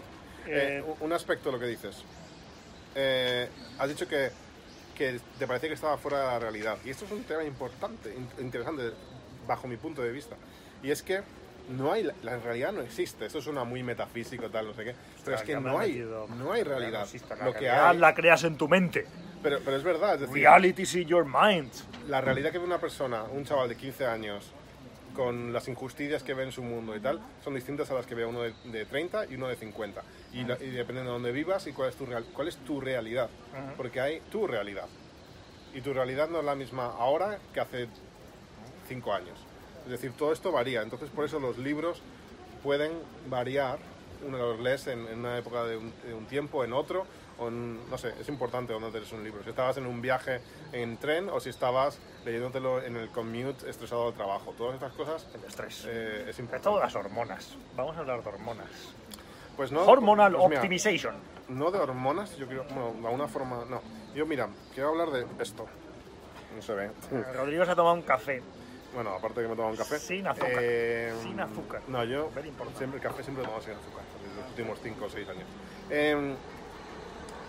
Eh, un- un aspecto de lo que dices. Eh, has dicho que, que te parecía que estaba fuera de la realidad. Y esto es un tema importante, in- interesante, bajo mi punto de vista. Y es que no hay, la, realidad no existe. Esto suena muy metafísico, tal, no sé qué. Pero es que no hay, metido. no hay Ya no realidad. existe la Lo que realidad, hay, la creas en tu mente. pero, pero es verdad, es decir, Reality is in your mind. la realidad que ve una persona, un chaval de 15 años, con las injusticias que ve en su mundo y tal, son distintas a las que ve uno de, de 30 y uno de 50. Y, la- y depende de dónde vivas y cuál es tu, real- cuál es tu realidad. Porque hay tu realidad. Y tu realidad no es la misma ahora que hace 5 años. Es decir, todo esto varía. Entonces, por eso los libros pueden variar. Uno los lees en, en una época de un, de un tiempo, en otro, o en- no sé, es importante dónde lees un libro. Si estabas en un viaje en tren o si estabas leyéndotelo en el commute estresado al trabajo. Todas estas cosas El estrés. eh, es importante. todo las hormonas. Vamos a hablar de hormonas. Pues no, Hormonal pues optimization. no de hormonas, yo quiero, bueno, de alguna forma, no. Yo, mira, quiero hablar de esto. no se ve. Rodrigo se ha tomado un café. Bueno, aparte de que me tomo un café. Sin azúcar. eh, Sin azúcar. No, yo siempre el café siempre lo tomo sin azúcar, desde los últimos 5 o 6 años. Eh,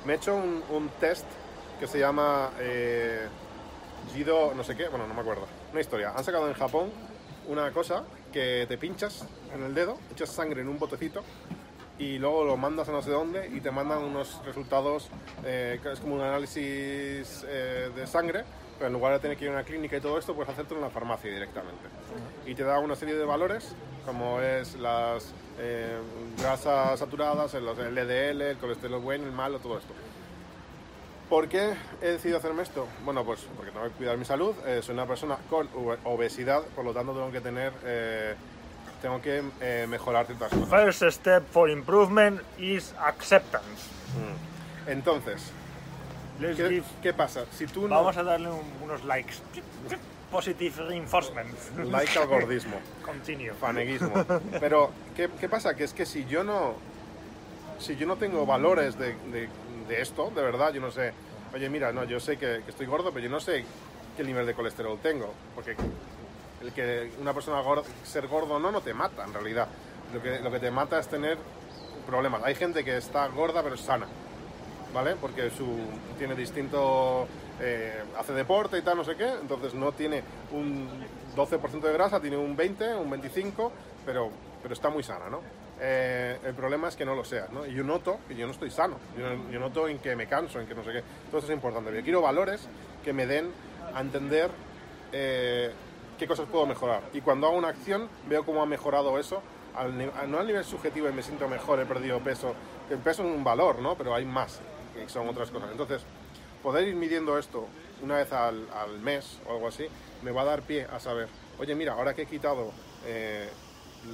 me he hecho un, test que se llama eh, Jido, no sé qué, bueno, no me acuerdo. Una historia. Han sacado en Japón una cosa que te pinchas en el dedo, echas sangre en un botecito y luego lo mandas a no sé dónde y te mandan unos resultados, eh, es como un análisis eh, de sangre, en lugar de tener que ir a una clínica y todo esto, puedes hacértelo en la farmacia directamente. Y te da una serie de valores, como es las eh, grasas saturadas, el LDL, el colesterol bueno, el malo, todo esto. ¿Por qué he decidido hacerme esto? Bueno, pues porque tengo que cuidar mi salud. eh, soy una persona con obesidad, por lo tanto tengo que tener, eh, tengo que eh, mejorar ciertas cosas. First step for improvement is acceptance. Entonces, ¿qué, give- qué pasa? Si tú no Vamos a darle un- unos likes. Positive reinforcement. like al gordismo, Continue. faneguismo. Pero ¿qué, qué pasa? Que es que si yo no, si yo no tengo valores de, de- de esto, de verdad, yo no sé. Oye, mira, no, yo sé que, que estoy gordo, pero yo no sé qué nivel de colesterol tengo, porque el que una persona gorda, ser gordo no, no te mata en realidad. Lo que, lo que te mata es tener problemas. Hay gente que está gorda pero es sana, ¿vale? Porque su, tiene distinto, eh, hace deporte y tal, no sé qué, entonces no tiene un 12% de grasa, tiene un 20, un 25, pero, pero está muy sana, ¿no? Eh, el problema es que no lo seas, ¿no? Y yo noto que yo no estoy sano, yo, yo noto en que me canso, en que no sé qué. Eso es importante. Yo quiero valores que me den a entender eh, qué cosas puedo mejorar. Y cuando hago una acción, veo cómo ha mejorado eso, al no al nivel subjetivo y me siento mejor, he perdido peso. El peso es un valor, ¿no? Pero hay más, que son otras cosas. Entonces, poder ir midiendo esto una vez al, al mes o algo así, me va a dar pie a saber, oye, mira, ahora que he quitado eh,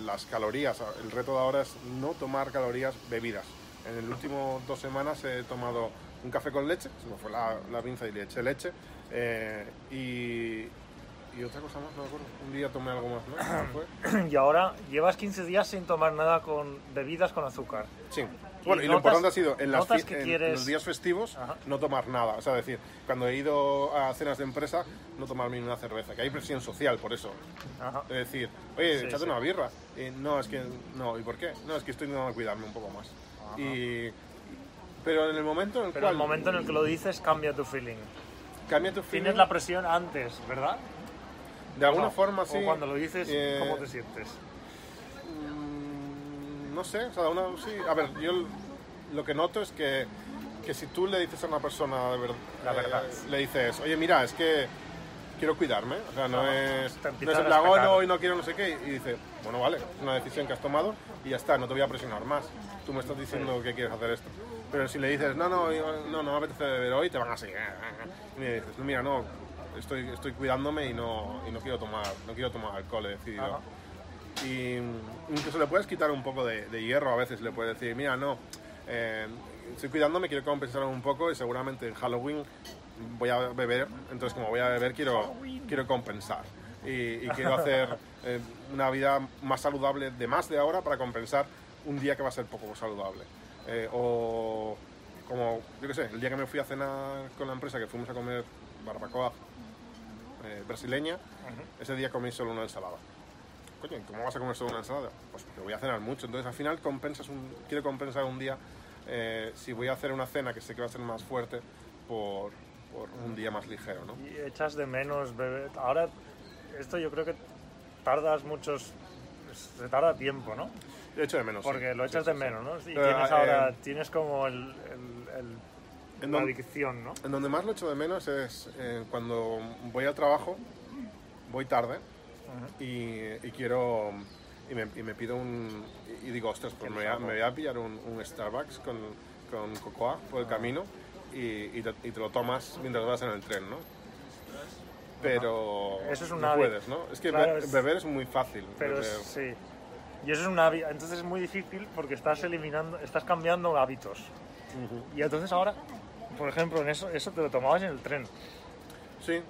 las calorías, el reto de ahora es no tomar calorías bebidas. En el último dos semanas he tomado un café con leche, se me fue la, la pinza y le eché leche, eh, y, y otra cosa más, no me acuerdo. Un día tomé algo más, ¿no? Y ahora llevas 15 días sin tomar nada con bebidas con azúcar. Sí. Bueno, y, lo notas- importante ha sido en, las que en quieres- los días festivos Ajá. no tomar nada. O sea, decir, cuando he ido a cenas de empresa, no tomarme ni una cerveza, que hay presión social por eso. Ajá. Es decir, oye, Sí, échate sí. una birra. Y no, es que no, ¿y por qué? No, es que estoy intentando cuidarme un poco más. Ajá. Y, pero en el momento en el Pero cual el momento en el que lo dices cambia tu feeling. cambia tu feeling, Tienes la presión antes, ¿verdad? de alguna No, forma sí. O cuando lo dices, eh, ¿cómo te sientes? No sé, o sea, una, sí. A ver, yo lo que noto es que, que si tú le dices a una persona de ver- La verdad. eh, le dices, oye, mira, es que quiero cuidarme, o sea, no es, no es a en plan, respetar. "Oh, no, y no quiero no sé qué, y dice, bueno, vale, es una decisión que has tomado y ya está, no te voy a presionar más. Tú me estás diciendo que quieres hacer esto. Pero si le dices, no, no, no, no me apetece beber hoy, te van a seguir. Y me dices, mira, no, estoy, estoy cuidándome y no, y no quiero tomar, no quiero tomar alcohol, he decidido. Ajá. Y incluso le puedes quitar un poco de, de hierro a veces, le puedes decir, mira, no, eh, estoy cuidándome, quiero compensar un poco y seguramente en Halloween voy a beber, entonces como voy a beber quiero, quiero compensar. Y, y quiero hacer eh, una vida más saludable de más de ahora para compensar un día que va a ser poco saludable. Eh, o como, yo qué sé, el día que me fui a cenar con la empresa, que fuimos a comer barbacoa eh, brasileña, ese día comí solo una ensalada. Coño, ¿y ¿cómo vas a comer solo una ensalada? Pues porque voy a cenar mucho. Entonces al final compensas un, quiero compensar un día eh, si voy a hacer una cena que sé que va a ser más fuerte por, por un día más ligero, ¿no? Y echas de menos beber. Ahora, esto yo creo que tardas muchos. Se tarda tiempo, ¿no? De hecho de menos. sí. Porque lo Sí, echas sí, de sí. menos, ¿no? Y Pero, tienes eh, ahora. Tienes como el. el, el- En la don- adicción, ¿no? En donde más lo echo de menos es eh, cuando voy al trabajo, voy tarde y, y quiero y me, y me pido un y digo ostras pues me voy a, me voy a pillar un, un Starbucks con, con cocoa por el camino y, y te, y te lo tomas mientras vas en el tren no pero Eso es no puedes no es que Claro, be- es- beber es muy fácil Pero beber. sí. Y eso es una. hábi- Entonces es muy difícil porque estás eliminando. Estás cambiando hábitos. Y entonces ahora, por ejemplo, en eso, eso te lo tomabas en el tren. sí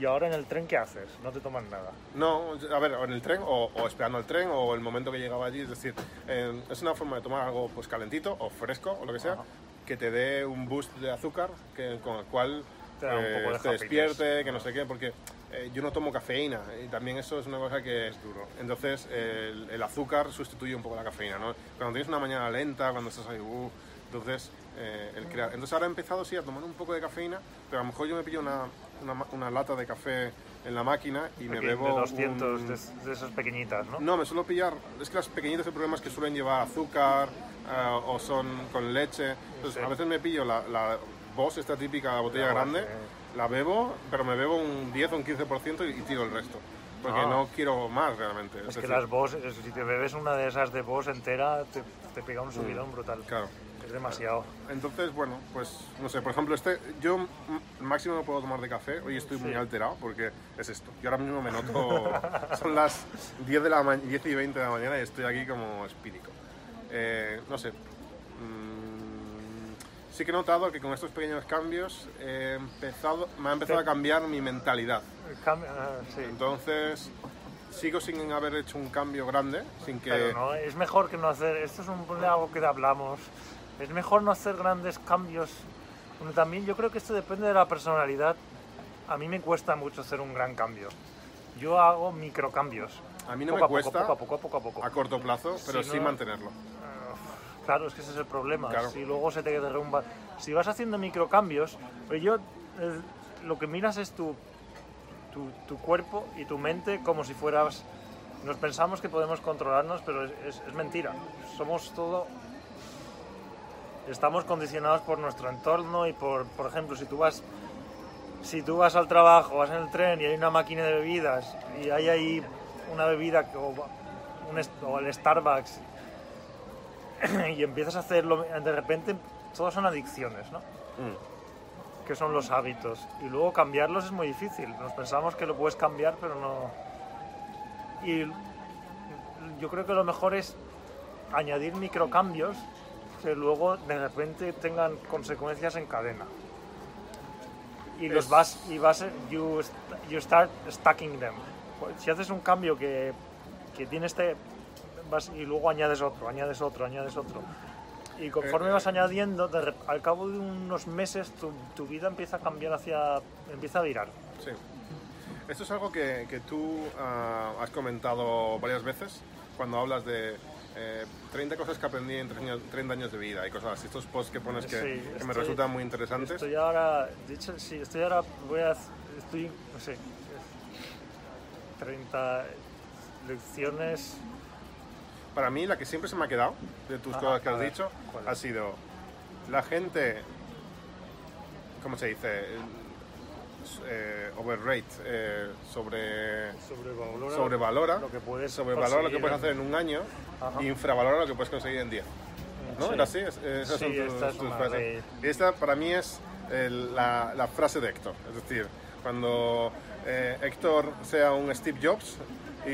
Y ahora en el tren, ¿qué haces? No te tomas nada. No, a ver, en el tren o, o esperando el tren o el momento que llegaba allí. Es decir, eh, es una forma de tomar algo pues calentito o fresco o lo que sea Ajá. que te dé un boost de azúcar que, con el cual Te eh, de te despierte, que no sé qué, porque eh, yo no tomo cafeína y también eso es una cosa que Es duro. Entonces el, el azúcar sustituye un poco la cafeína, ¿no? Cuando tienes una mañana lenta, cuando estás ahí, uh, entonces eh, el crear. Entonces ahora he empezado sí a tomar un poco de cafeína, pero a lo mejor yo me pillo una, una, una lata de café en la máquina y me bebo de 200, un- de, de esas pequeñitas, ¿no? no, me suelo pillar. Es que las pequeñitas el problema es que suelen llevar azúcar eh, o son con leche. Entonces, Sí. a veces me pillo la, la Boss, esta típica botella La grande, la bebo, pero me bebo un 10 o un 15% y, y tiro el resto. Porque Ah. no quiero más realmente. Es que decir, las Boss, si te bebes una de esas de Boss entera, te, te pega un subidón brutal. Mm. Claro. Demasiado. Entonces, bueno, pues no sé, por ejemplo, este, yo máximo no puedo tomar de café, hoy estoy muy Sí. alterado porque es esto. Yo ahora mismo me noto, son las 10, de la ma- 10 y 20 de la mañana y estoy aquí como espírico. Eh, no sé, mm, sí que he notado que con estos pequeños cambios he empezado, me ha empezado a cambiar mi mentalidad. Ah. Entonces, sigo sin haber hecho un cambio grande, sin que... Pero no, es mejor que no hacer. Esto es un, algo que hablamos. Es mejor no hacer grandes cambios. Bueno, también yo creo que esto depende de la personalidad. A mí me cuesta mucho hacer un gran cambio. Yo hago microcambios. A mí no poco me a poco, cuesta poco a poco, poco a poco. a corto plazo, pero Si sí no- mantenerlo. Claro, es que ese es el problema. Claro. Si luego se te derrumba. Si vas haciendo microcambios, pues yo eh, lo que miras es tu, tu, tu cuerpo y tu mente como si fueras. Nos pensamos que podemos controlarnos, pero es, es- es mentira. Somos todo. Estamos condicionados por nuestro entorno y por, por ejemplo, si tú vas. Si tú vas al trabajo, vas en el tren y hay una máquina de bebidas y hay ahí una bebida que- o, un, o el Starbucks y empiezas a hacerlo, de repente todas son adicciones, ¿no? Mm. Que son los hábitos. Y luego cambiarlos es muy difícil. Nos pensamos que lo puedes cambiar, pero no. Y yo creo que lo mejor es añadir microcambios que luego de repente tengan consecuencias en cadena. Y los Es- vas y vas you, you start stacking them. Si haces un cambio que, que tiene este vas y luego añades otro, añades otro, añades otro. Y conforme Eh, vas añadiendo, de al cabo de unos meses tu, tu vida empieza a cambiar hacia empieza a virar. Sí. Esto es algo que, que tú ah, has comentado varias veces cuando hablas de eh, 30 cosas que aprendí en 30 años- 30 años de vida y cosas así. Estos posts que pones que, Sí, que me resultan muy interesantes. Estoy ahora, de hecho, sí, estoy ahora, voy a, estoy, no sé, 30 lecciones, Para mí, la que siempre se me ha quedado de tus Ajá, cosas que a has ver, dicho ¿cuál ha sido la gente, ¿cómo se dice? Eh, overrate, eh, sobre, sobrevalora, sobrevalora, lo que puedes sobrevalora lo que puedes hacer en un año Ajá. y infravalora lo que puedes conseguir en 10. ¿No? Sí. ¿Era así? Es- Esas Sí, son tus, esta es tus frases. de- Y esta para mí es el- la, la frase de Héctor. Es decir, cuando eh, Héctor sea un Steve Jobs y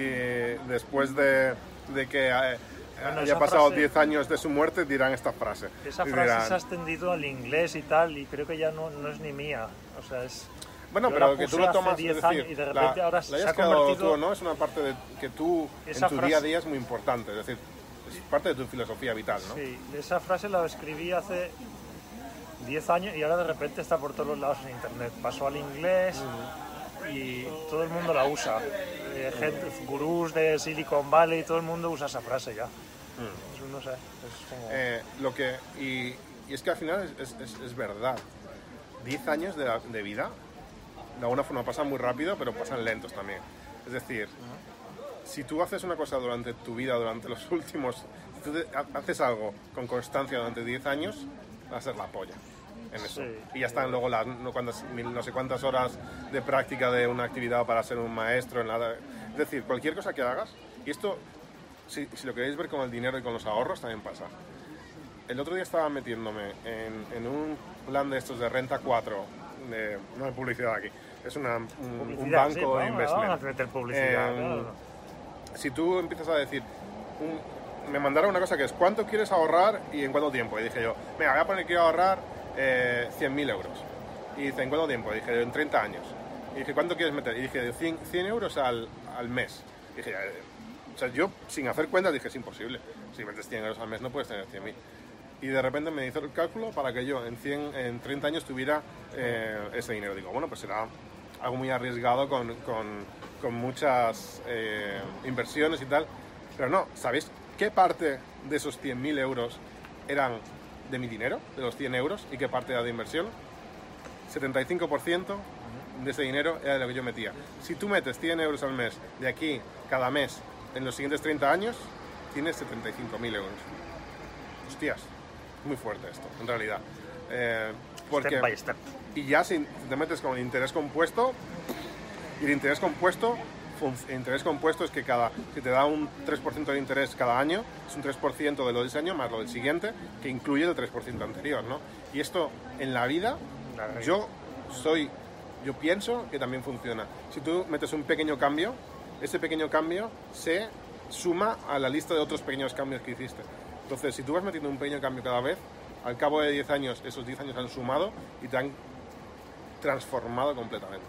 después de, de que eh, Bueno, haya pasado frase- 10 años de su muerte, dirán esta frase. Esa frase dirán, se ha extendido al inglés y tal, y creo que ya no, no es ni mía. O sea, es. Bueno, yo pero la que tú lo tomas, 10 es decir, y de la- repente ahora la se hayas ha creado convertido- tú no es una parte de, que tú Esa en tu frase- día a día es muy importante, es decir, es parte de tu filosofía vital, ¿no? Sí, esa frase la escribí hace 10 años y ahora de repente está por todos los lados en internet. Pasó al inglés y todo el mundo la usa. Eh, gente, gurús de Silicon Valley, todo el mundo usa esa frase ya. Es- no sé, es como... Eh, lo que, y, y es que al final es, es- es- es verdad. 10 años de, la- de vida, de alguna forma pasan muy rápido, pero pasan lentos también. Es decir, si tú haces una cosa durante tu vida, durante los últimos... Si tú haces algo con constancia durante 10 años, va a ser la polla en eso. Sí. Y ya están luego las no, cuantas- mil- no sé cuántas horas de práctica de una actividad para ser un maestro. En nada. Es decir, cualquier cosa que hagas, y esto, si, si lo queréis ver con el dinero y con los ahorros, también pasa. El otro día estaba metiéndome en, en un plan de estos de renta 4, de, no hay publicidad aquí, es una, un, un banco sí, de investment. Vamos a meter publicidad. Eh, claro. Si tú empiezas a decir, un- me mandaron una cosa que es, ¿cuánto quieres ahorrar y en cuánto tiempo? Y dije yo, venga, voy a poner que quiero ahorrar eh, 100.000 euros. Y dice, ¿en cuánto tiempo? Y dije yo, en 30 años. Y dije, ¿cuánto quieres meter? Y dije, 100, 100 euros al, al mes. Y dije, eh, o sea, yo sin hacer cuentas dije, es imposible. Si metes 100 euros al mes no puedes tener 100.000. y de repente me hizo el cálculo para que yo en, 100, en 30 años tuviera eh, ese dinero. Digo, bueno, pues será algo muy arriesgado con, con, con muchas eh, inversiones y tal. Pero no, ¿sabéis qué parte de esos 100.000 euros eran de mi dinero, de los 100 euros, y qué parte era de inversión? 75% de ese dinero era de lo que yo metía. Si tú metes 100 euros al mes de aquí cada mes en los siguientes 30 años, tienes 75.000 euros. Hostias, muy fuerte esto, en realidad. Eh, porque, Step by step. y ya si te metes con el interés compuesto, y el interés compuesto, el interés compuesto es que cada, si te da un 3% de interés cada año, es un 3% de lo de ese año más lo del siguiente, que incluye el 3% anterior, ¿no? Y esto en la vida, Claro. yo soy, yo pienso que también funciona. Si tú metes un pequeño cambio, ese pequeño cambio se suma a la lista de otros pequeños cambios que hiciste. Entonces, si tú vas metiendo un pequeño cambio cada vez, al cabo de 10 años, esos 10 años han sumado y te han transformado completamente.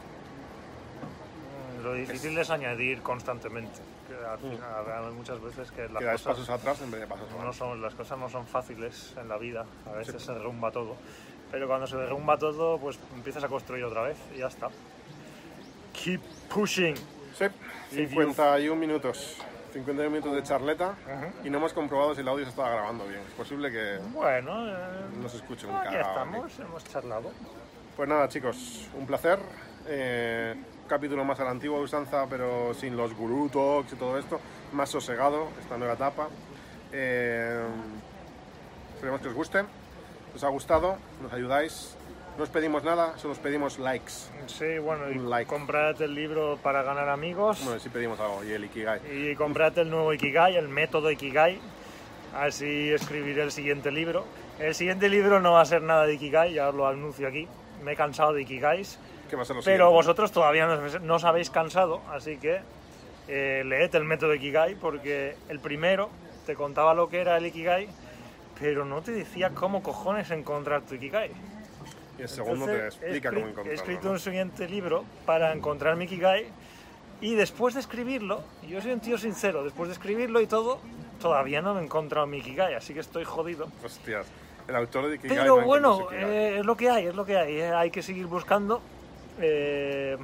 Mm, Lo difícil es añadir constantemente. Que al final, hay muchas veces que las que cosas pasos atrás en vez de pasos no adelante. son, las cosas no son fáciles en la vida. A veces se derrumba todo. Pero cuando se derrumba todo, pues empiezas a construir otra vez y ya está. Keep pushing. Sí, 51 minutos. 51 minutos de charleta y no hemos comprobado si el audio se estaba grabando bien. Es posible que Bueno, eh, no se escuche un aquí estamos, hemos charlado. Pues nada, chicos, un placer. Eh, un capítulo más a la antigua usanza, pero sin los gurú talks y todo esto. Más sosegado, esta nueva etapa. Eh, esperemos que os guste. Os ha gustado, nos ayudáis. No os pedimos nada, solo os pedimos likes. Sí, bueno, y like. comprad el libro para ganar amigos. Bueno, sí pedimos algo, y el Ikigai. Y comprad el nuevo Ikigai, el método Ikigai. Así escribiré el siguiente libro. El siguiente libro no va a ser nada de Ikigai, ya os lo anuncio aquí. Me he cansado de Ikigais. ¿Qué va a ser lo Pero siguiente? vosotros todavía no, no os habéis cansado, así que eh, leed el método Ikigai porque el primero te contaba lo que era el Ikigai, pero no te decía cómo cojones encontrar tu Ikigai. Y el segundo te Entonces, he explica cómo escri- He encontrarlo. escrito ¿no? un siguiente libro para encontrar mi Ikigai y después de escribirlo, yo soy un tío sincero, después de escribirlo y todo, todavía no me he encontrado mi Ikigai, así que estoy jodido. Hostias, el autor de Ikigai Pero no bueno, eh, es lo que hay, es lo que hay. eh, hay que seguir buscando. Eh,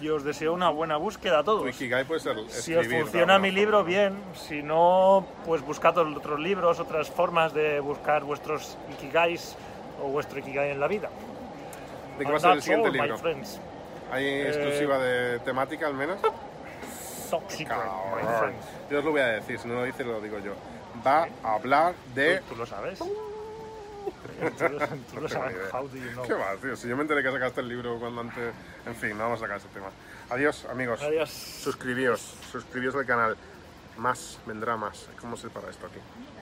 y os deseo una buena búsqueda a todos. Puede ser Si os funciona mi libro, bien. Si no, pues buscad otros libros, otras formas de buscar vuestros Ikigais o vuestro Ikigai en la vida. ¿De qué va a ser el siguiente libro? ¿Hay Eh, exclusiva de temática al menos? Top secret, my friends. Yo os lo voy a decir, si no lo dice lo digo yo. Va a hablar de... ¿Tú, tú lo sabes? ¿Tú, lo- tú sabes? ni idea. How do you know? ¿Qué va, tío? Si yo me enteré que sacaste el libro cuando antes... En fin, no vamos a sacar ese tema. Adiós, amigos. Adiós. Suscribíos, suscribíos al canal. Más, vendrá más. ¿Cómo se para esto aquí?